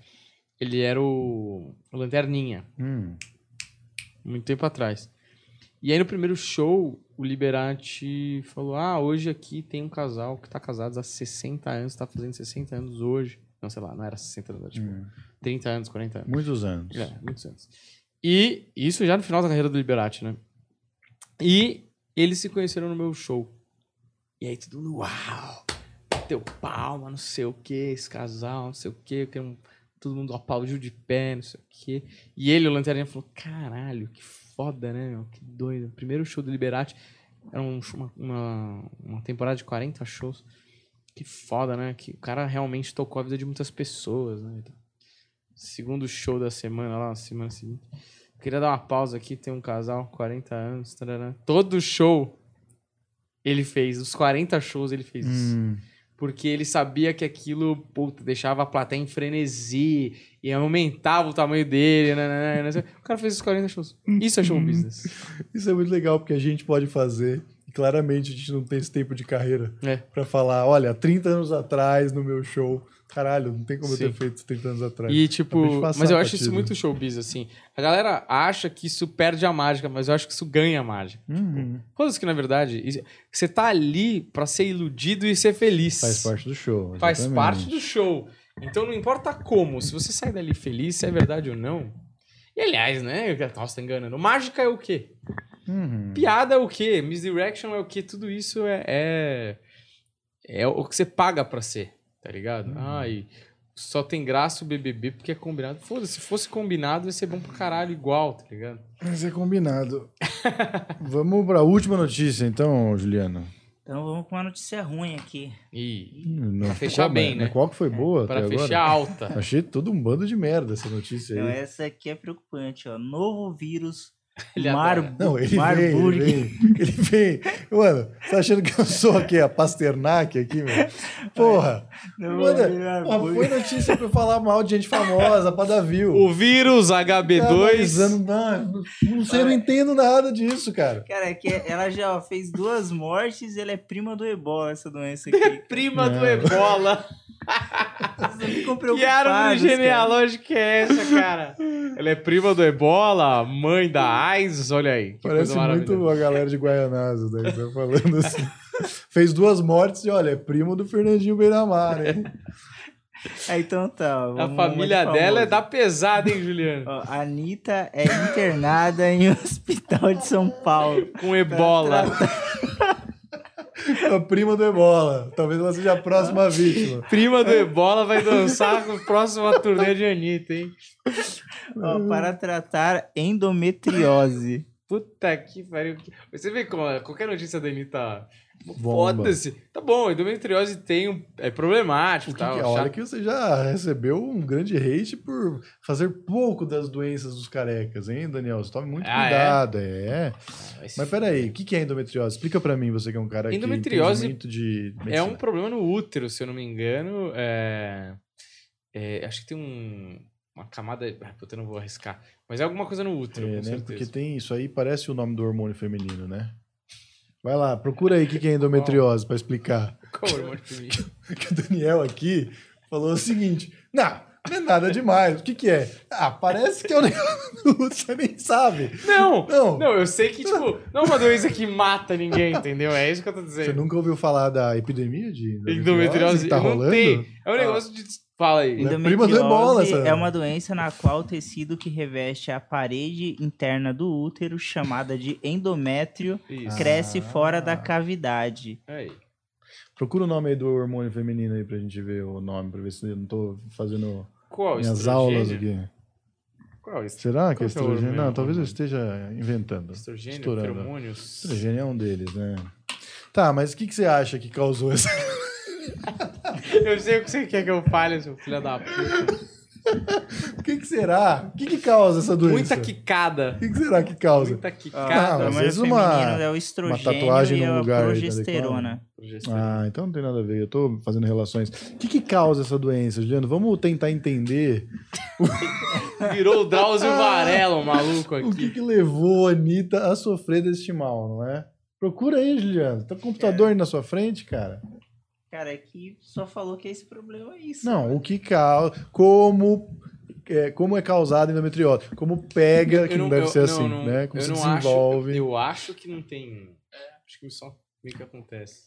Ele era o, o Lanterninha, Hum. muito tempo atrás. E aí no primeiro show, o Liberati falou: Ah, hoje aqui tem um casal que tá casados há 60 anos, tá fazendo 60 anos hoje. Não, sei lá, não era 60 anos, era tipo Hum. 30 anos, 40 anos. Muitos anos. É, muitos anos. E isso já no final da carreira do Liberati, né? E eles se conheceram no meu show. E aí todo mundo, uau! Bateu palma, não sei o que, esse casal, não sei o que, todo mundo aplaudiu de pé, não sei o que. E ele, o Lanterninha, falou: caralho, que foda, né, meu? Que doido. Primeiro show do Liberati era um, uma, uma, uma temporada de 40 shows. Que foda, né? Que o cara realmente tocou a vida de muitas pessoas, né? Segundo show da semana lá, semana seguinte. Queria dar uma pausa aqui, tem um casal, 40 anos, tarará. todo show ele fez, os 40 shows ele fez isso. Porque ele sabia que aquilo, puta, deixava a plateia em frenesi e aumentava o tamanho dele. Né, né, né, né. O cara fez os 40 shows. Isso é show business. Isso é muito legal, porque a gente pode fazer. E claramente a gente não tem esse tempo de carreira É. pra falar, olha, 30 anos atrás no meu show. Caralho, não tem como eu Sim. ter feito isso 30 anos atrás. E tipo, mas eu acho isso muito showbiz, assim. A galera acha que isso perde a mágica, mas eu acho que isso ganha a mágica. Uhum. Foda-se que, na verdade, você tá ali pra ser iludido e ser feliz. Faz parte do show. Faz exatamente. parte do show. Então não importa como, se você sai dali feliz, se é verdade ou não. E aliás, né? Nossa, tá enganando. Mágica é o quê? Uhum. Piada é o quê? Misdirection é o quê? Tudo isso é, é, é o que você paga pra ser, tá ligado? Uhum. Ai, só tem graça o BBB porque é combinado. Foda-se, se fosse combinado ia ser bom pra caralho igual, tá ligado? Mas é combinado. Vamos pra última notícia, então, Juliano. Então vamos com uma notícia ruim aqui. E Não, Pra fechar qual- bem, mas né? Qual que foi boa pra até fechar agora? alta. Achei todo um bando de merda essa notícia Então aí. essa aqui é preocupante, ó. Novo vírus Ele adora. Marburg. Não, ele vem, ele vem, ele vem. Mano, você tá achando que eu sou aqui, a Pasternak aqui, meu? Porra! Marburg. foi notícia pra falar mal de gente famosa, pra dar view. O vírus Tá HB2. analisando, não, não, não sei, eu não entendo nada disso, cara. Cara, é que ela já fez duas mortes e ela é prima do ebola, essa doença aqui. Prima do Não. Ebola. Vocês Que árvore preocupados, cara. genealógica é essa, cara? Ela é prima do Ebola, mãe da AIDS, olha aí. Que Parece muito a galera de Guaianazes, né? Tá falando assim. Fez duas mortes e olha, é primo do Fernandinho Beiramar, hein? Ah, então tá. A família dela é da pesada, hein, Juliano? Ó, a Anitta é internada em um hospital de São Paulo. Com ebola. A prima do Ebola. Talvez ela seja a próxima vítima. Prima do ebola vai dançar com a próxima turnê de Anitta, hein? Ó, para tratar endometriose. Puta que pariu. Você vê como é, qualquer notícia da Anitta. Foda-se. Tá bom, endometriose tem um, é problemático O que tal. que- olha que você já recebeu um grande hate por fazer pouco das doenças dos carecas, hein, Daniel? Você tome muito Ah, é? cuidado, é. Mas Mas peraí, o que que é endometriose? Explica pra mim, você que é um cara Endometriose que de É medicina. um problema no útero, se eu não me engano. É... é, acho que tem um, uma camada. Ah, puta, eu não vou arriscar. Mas é alguma coisa no útero, É, né? certeza. Porque tem isso aí, parece o nome do hormônio feminino, né? Vai lá, procura aí o que que é endometriose pra explicar. Qual hormônio feminino? Que o Daniel aqui falou o seguinte: não, não é nada demais. O que que é? Ah, parece que é o negócio você nem sabe. Não! Não. Não, eu sei que, tipo, não é uma doença que mata ninguém, entendeu? É isso que eu tô Você dizendo. nunca ouviu falar da epidemia de endometriose, Endometriose que tá eu rolando? tenho. É um negócio de. Fala aí. É prima do ebola, Endometriose essa- é uma doença na qual o tecido que reveste a parede interna do útero, chamada de endométrio, Isso. cresce Ah. fora da cavidade. Aí. Procura o nome aí do hormônio feminino aí pra gente ver o nome, pra ver se eu não tô fazendo Qual? minhas Estrogênio? aulas aqui. Qual? Est- Será que é é estrogênio? hormônio? Não, talvez eu esteja inventando. Estrogênio, Estourando. feromônios. Estrogênio é um deles, né? Tá, mas o que, que você acha que causou essa. Eu sei o que você quer que eu fale, seu filho da puta. O que, que será? O que, que causa essa doença? Muita quicada. O que, que será que causa? Muita Ó, quicada. O às vezes uma- é o estrogênio tatuagem e num a lugar tá progesterona. Ah, então não tem nada a ver. Eu tô fazendo relações. O que, que causa essa doença, Juliano? Vamos tentar entender Virou o Drauzio Varela, o maluco o que, aqui. que levou a Anitta a sofrer deste mal, não é? Procura aí, Juliano. Tá com o computador aí na sua frente, cara? Cara, é que só falou que esse problema é isso. Não, o que causa. Como. É, como é causada a endometriose? Como pega, que Eu não, deve eu- ser assim, não, né? Como eu se não desenvolve. Acho, eu acho que não tem. é, acho que só meio que acontece.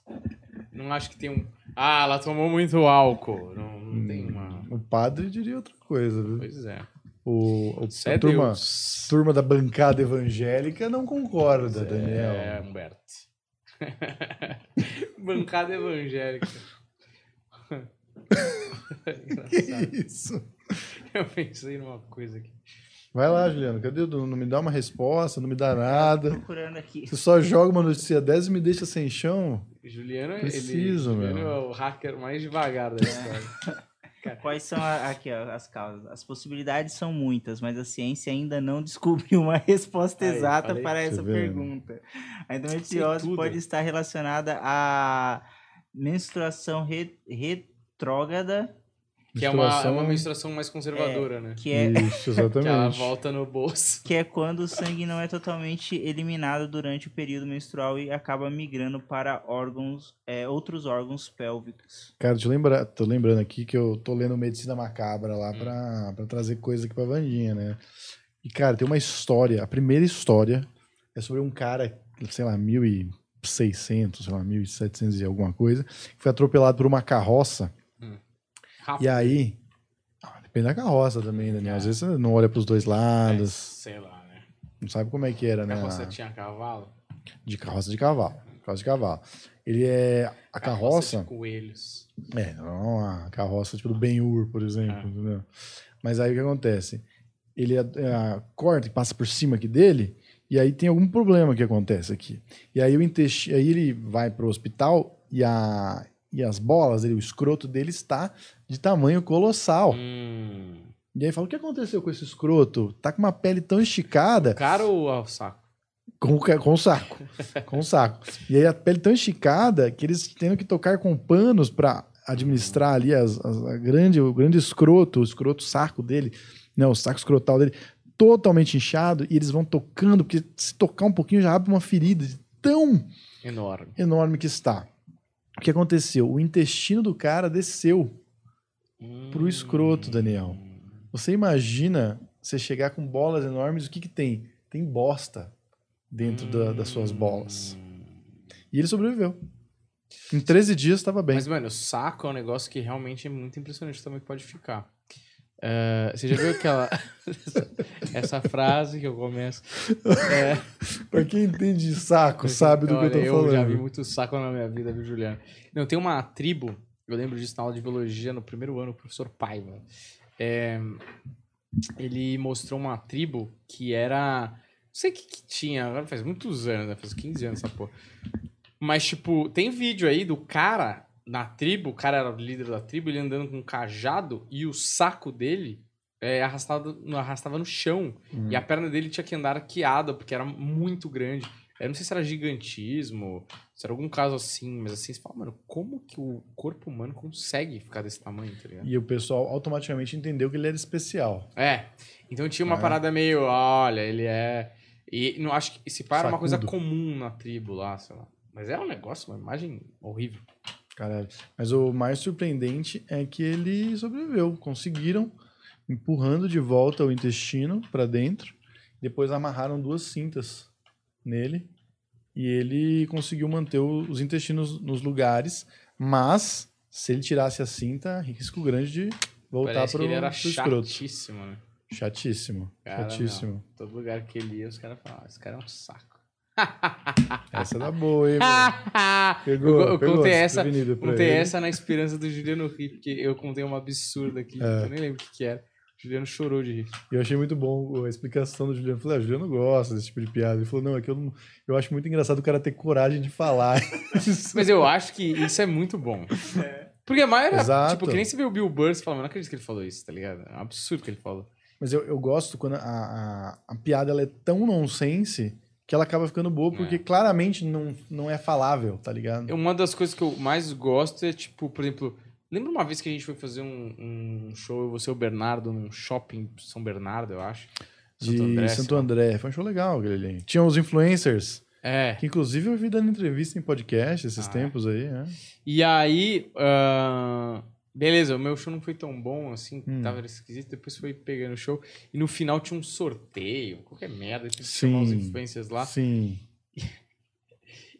Não acho que tem um. Ah, ela tomou muito álcool. Não, não tem uma. O padre diria outra coisa, viu? Pois é. O, o- a é turma, Deus. turma da bancada evangélica não concorda, Daniel. É, Humberto. Bancada evangélica. Engraçado. Que isso? Eu pensei numa coisa aqui. Vai lá, Juliano. Cadê. Não me dá uma resposta, não me dá nada. Procurando aqui. Você só joga uma notícia 10 e me deixa sem chão. Juliano, Preciso, ele, Juliano é o hacker mais devagar da história. Quais são a- aqui, ó, as causas? As possibilidades são muitas, mas a ciência ainda não descobriu uma resposta Aí, exata falei. para essa né? pergunta. A endometriose pode estar relacionada à menstruação re- retrógrada, que é uma, é Menstruação- uma menstruação mais conservadora, né? que é, Isso, Que ela exatamente. volta no bolso. que é quando o sangue não é totalmente eliminado durante o período menstrual e acaba migrando para órgãos, é, outros órgãos pélvicos. Cara, deixa eu lembrar, tô lembrando aqui que eu tô lendo Medicina Macabra lá pra, pra trazer coisa aqui pra Vandinha, né? E, cara, tem uma história, a primeira história é sobre um cara, sei lá, 1600, sei lá, 1700 e alguma coisa, que foi atropelado por uma carroça. Rápido. E aí, ah, depende da carroça também, Daniel. Às vezes você não olha pros dois É, lados, sei lá, né? não sabe como é que era, né? carroça tinha cavalo? De carroça de cavalo. Carroça de cavalo. Ele é. A carroça. de coelhos. É, não a carroça tipo do Ben-Hur, por exemplo, Ah. entendeu? Mas aí o que acontece? Ele é, é, corta e passa por cima aqui dele, e aí tem algum problema que acontece aqui. E aí o intestino, aí ele vai pro hospital e, a, e as bolas, ele, o escroto dele está de tamanho colossal. Hum. E aí fala, o que aconteceu com esse escroto? Tá com uma pele tão esticada Cara ou ao saco? com, o com o saco. com o saco. E aí a pele tão esticada que eles têm que tocar com panos para administrar ali as, as- a grande, o grande escroto, o escroto saco dele, não, o saco escrotal dele, totalmente inchado, e eles vão tocando, porque se tocar um pouquinho já abre uma ferida tão Enorme. enorme que está. O que aconteceu? O intestino do cara desceu pro escroto, Daniel. Você imagina você chegar com bolas enormes, o que que tem? Tem bosta dentro da- das suas bolas. E ele sobreviveu. Em 13 dias estava bem. Mas, mano, o saco é um negócio que realmente é muito impressionante também que pode ficar. É, você já viu aquela. essa frase que eu começo. É, Pra quem entende de saco, sabe do Olha, que eu tô falando. já vi muito saco na minha vida, viu, Juliano? Não, tem uma tribo, eu lembro disso na aula de biologia no primeiro ano, o professor Paiva. É, ele mostrou uma tribo que era. Não sei o que, que tinha, agora faz muitos anos, né? Faz 15 anos essa porra. Mas, tipo, tem vídeo aí do cara na tribo, o cara era o líder da tribo, ele andando com um cajado e o saco dele é, arrastado, arrastava no chão. Hum. E a perna dele tinha que andar arqueada, porque era muito grande. Eu não sei se era gigantismo, se era algum caso assim, mas assim, você fala, mano, como que o corpo humano consegue ficar desse tamanho, tá ligado? E o pessoal automaticamente entendeu que ele era especial. É. Então tinha uma É. parada meio, olha, ele é. E não acho que esse pá era uma coisa comum na tribo lá, sei lá. Mas é um negócio, uma imagem horrível. Caralho. Mas o mais surpreendente é que ele sobreviveu. Conseguiram, empurrando de volta o intestino para dentro. Depois amarraram duas cintas nele. E ele conseguiu manter o- os intestinos nos lugares. Mas, se ele tirasse a cinta, risco grande de voltar Parece pro, que ele era pro escroto. chatíssimo, né? Chatíssimo. Cara, chatíssimo. Todo lugar que ele ia, os caras falavam, ah, esse cara é um saco. Essa dá boa, hein, mano? Pegou, eu, eu pegou contei essa, contei ele. essa na esperança do Juliano rir, porque eu contei uma absurda aqui, É. eu nem lembro o que, que era. O Juliano chorou de rir. E eu achei muito bom a explicação do Juliano. Eu falei, ah, o Juliano gosta desse tipo de piada. Ele falou, não, é que eu não. Eu acho muito engraçado o cara ter coragem de falar. isso. Mas eu acho que isso é muito bom. Porque a maioria, Exato. tipo, que nem se vê o Bill Burr, você fala, mas não acredito que ele falou isso, tá ligado? É um absurdo que ele falou. Mas eu, eu gosto quando a, a, a piada ela é tão nonsense que ela acaba ficando boa, porque É. claramente não, não é falável, tá ligado? Uma das coisas que eu mais gosto é, tipo, por exemplo, lembra uma vez que a gente foi fazer um, um show, eu você e o Bernardo, num shopping São Bernardo, eu acho. De sei Santo. André. Foi um show legal aquele ali. Tinha os influencers, É. que inclusive eu vi dando entrevista em podcast esses Ah, é? tempos aí, né? E aí, ah, beleza, o meu show não foi tão bom assim, Hum. tava esquisito, depois foi pegando o show. E no final tinha um sorteio, qualquer merda, tinha que chamar os influencers lá. Sim.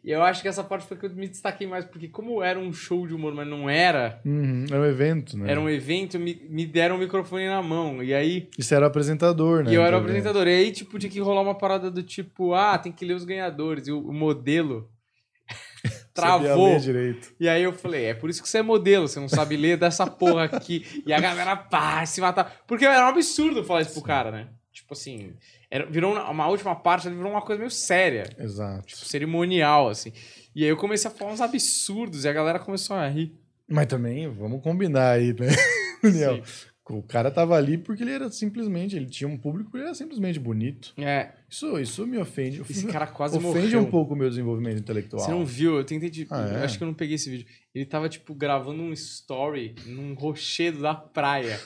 E eu acho que essa parte foi que eu me destaquei mais, porque como era um show de humor, mas não era, Uhum, Era um evento, né? era um evento, me, me deram o microfone na mão. E aí, Isso era o apresentador, né? e eu era o evento. apresentador. E aí, tipo, tinha que rolar uma parada do tipo, ah, tem que ler os ganhadores. E o, o modelo travou. direito. E aí eu falei, é por isso que você é modelo, você não sabe ler dessa porra aqui. E a galera, pá, se matar. Porque era um absurdo falar isso pro cara, né? Tipo assim, era, virou uma, uma última parte, virou uma coisa meio séria. Exato. Tipo, cerimonial, assim. E aí eu comecei a falar uns absurdos e a galera começou a rir. Mas também, vamos combinar aí, né, Daniel? Sim. O cara tava ali porque ele era simplesmente, ele tinha um público porque ele era simplesmente bonito. É, Isso, isso me ofende. esse cara quase ofende morreu. um pouco o meu desenvolvimento intelectual. Você não viu? Eu tentei, tipo, Ah, é? eu acho que eu não peguei esse vídeo. Ele tava, tipo, gravando um story num rochedo da praia.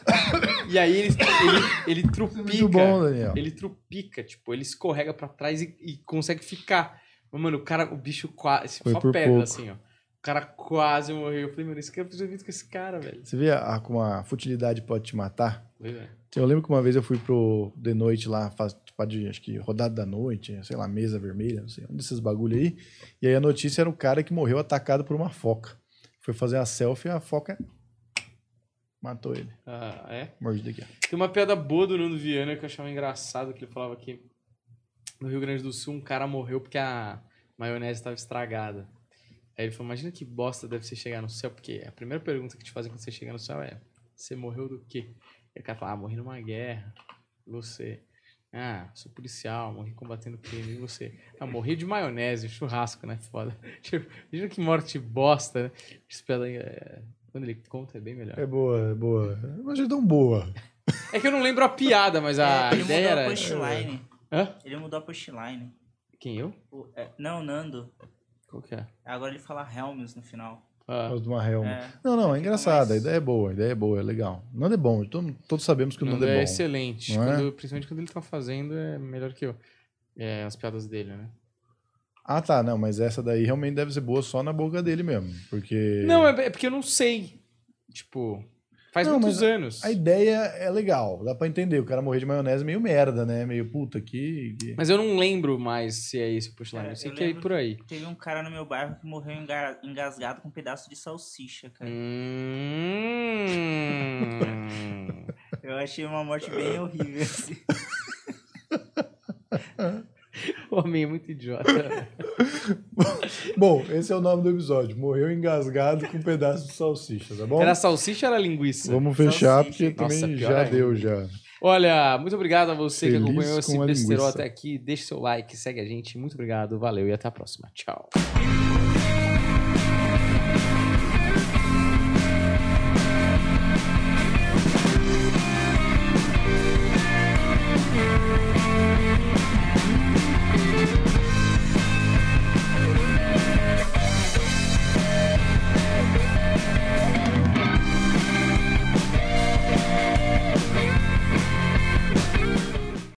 e aí ele, ele, ele trupica. Muito bom, Daniel. Ele trupica, tipo, ele escorrega pra trás e, e consegue ficar. Mas, mano, o cara, o bicho quase. Foi Só por pedra, pouco. assim, ó. O cara quase morreu. Eu falei, mano, esse cara precisa vídeo com esse cara, velho. Você vê a, como a futilidade pode te matar? Pois é. Eu lembro que uma vez eu fui pro The Noite lá, faz, tipo, de, acho que rodada da noite, sei lá, mesa vermelha, não sei, um desses bagulho aí. E aí a notícia era o cara que morreu atacado por uma foca. Foi fazer a selfie e a foca matou ele. Ah, é? Mordida aqui. Tem uma piada boa do Nuno Viana que eu achava engraçado, que ele falava que no Rio Grande do Sul um cara morreu porque a maionese estava estragada. Aí ele falou, imagina que bosta deve ser chegar no céu, porque a primeira pergunta que te fazem quando você chega no céu é, você morreu do quê? E o cara fala, ah, morri numa guerra. E você? Ah, sou policial, morri combatendo crime. E você? Ah, morri de maionese, churrasco, né? Foda. Tipo, imagina que morte bosta, né? É, Quando ele conta é bem melhor. É boa, é boa. Mas é tão boa. É que eu não lembro a piada, mas a É, ele ideia mudou era. a punchline. Hã? Ele mudou a punchline. Quem eu? O- é, não, Nando. Qual que é? Agora ele fala Helms no final. Ah, Gosto de uma Helma. É. Não, não, é Fica engraçado. mais- A ideia é boa, a ideia é boa, é legal. Nada é bom. Todo- todos sabemos que o Nando Nando é é bom. excelente. Não é? Quando- principalmente quando ele tá fazendo, é melhor que eu. É, as piadas dele, né? Ah, tá, não, mas essa daí realmente deve ser boa só na boca dele mesmo. Porque. Não, é, é porque eu não sei. Tipo, faz Não, muitos anos. A ideia é legal, dá pra entender. O cara morrer de maionese é meio merda, né? Meio puta que. que- Mas eu não lembro mais se é esse. É, eu sei eu que é por aí. Teve um cara no meu bairro que morreu enga- engasgado com um pedaço de salsicha, cara. Hum. Eu achei uma morte bem horrível, assim. o homem é muito idiota. Bom, esse é o nome do episódio. Morreu engasgado com um pedaço de salsicha, tá bom? Era salsicha ou era linguiça? Vamos fechar, Salsicha. porque Nossa, também já ainda. deu já. Olha, muito obrigado a você Feliz que acompanhou esse besterol até aqui. Deixe seu like, segue a gente. Muito obrigado, valeu e até a próxima. Tchau.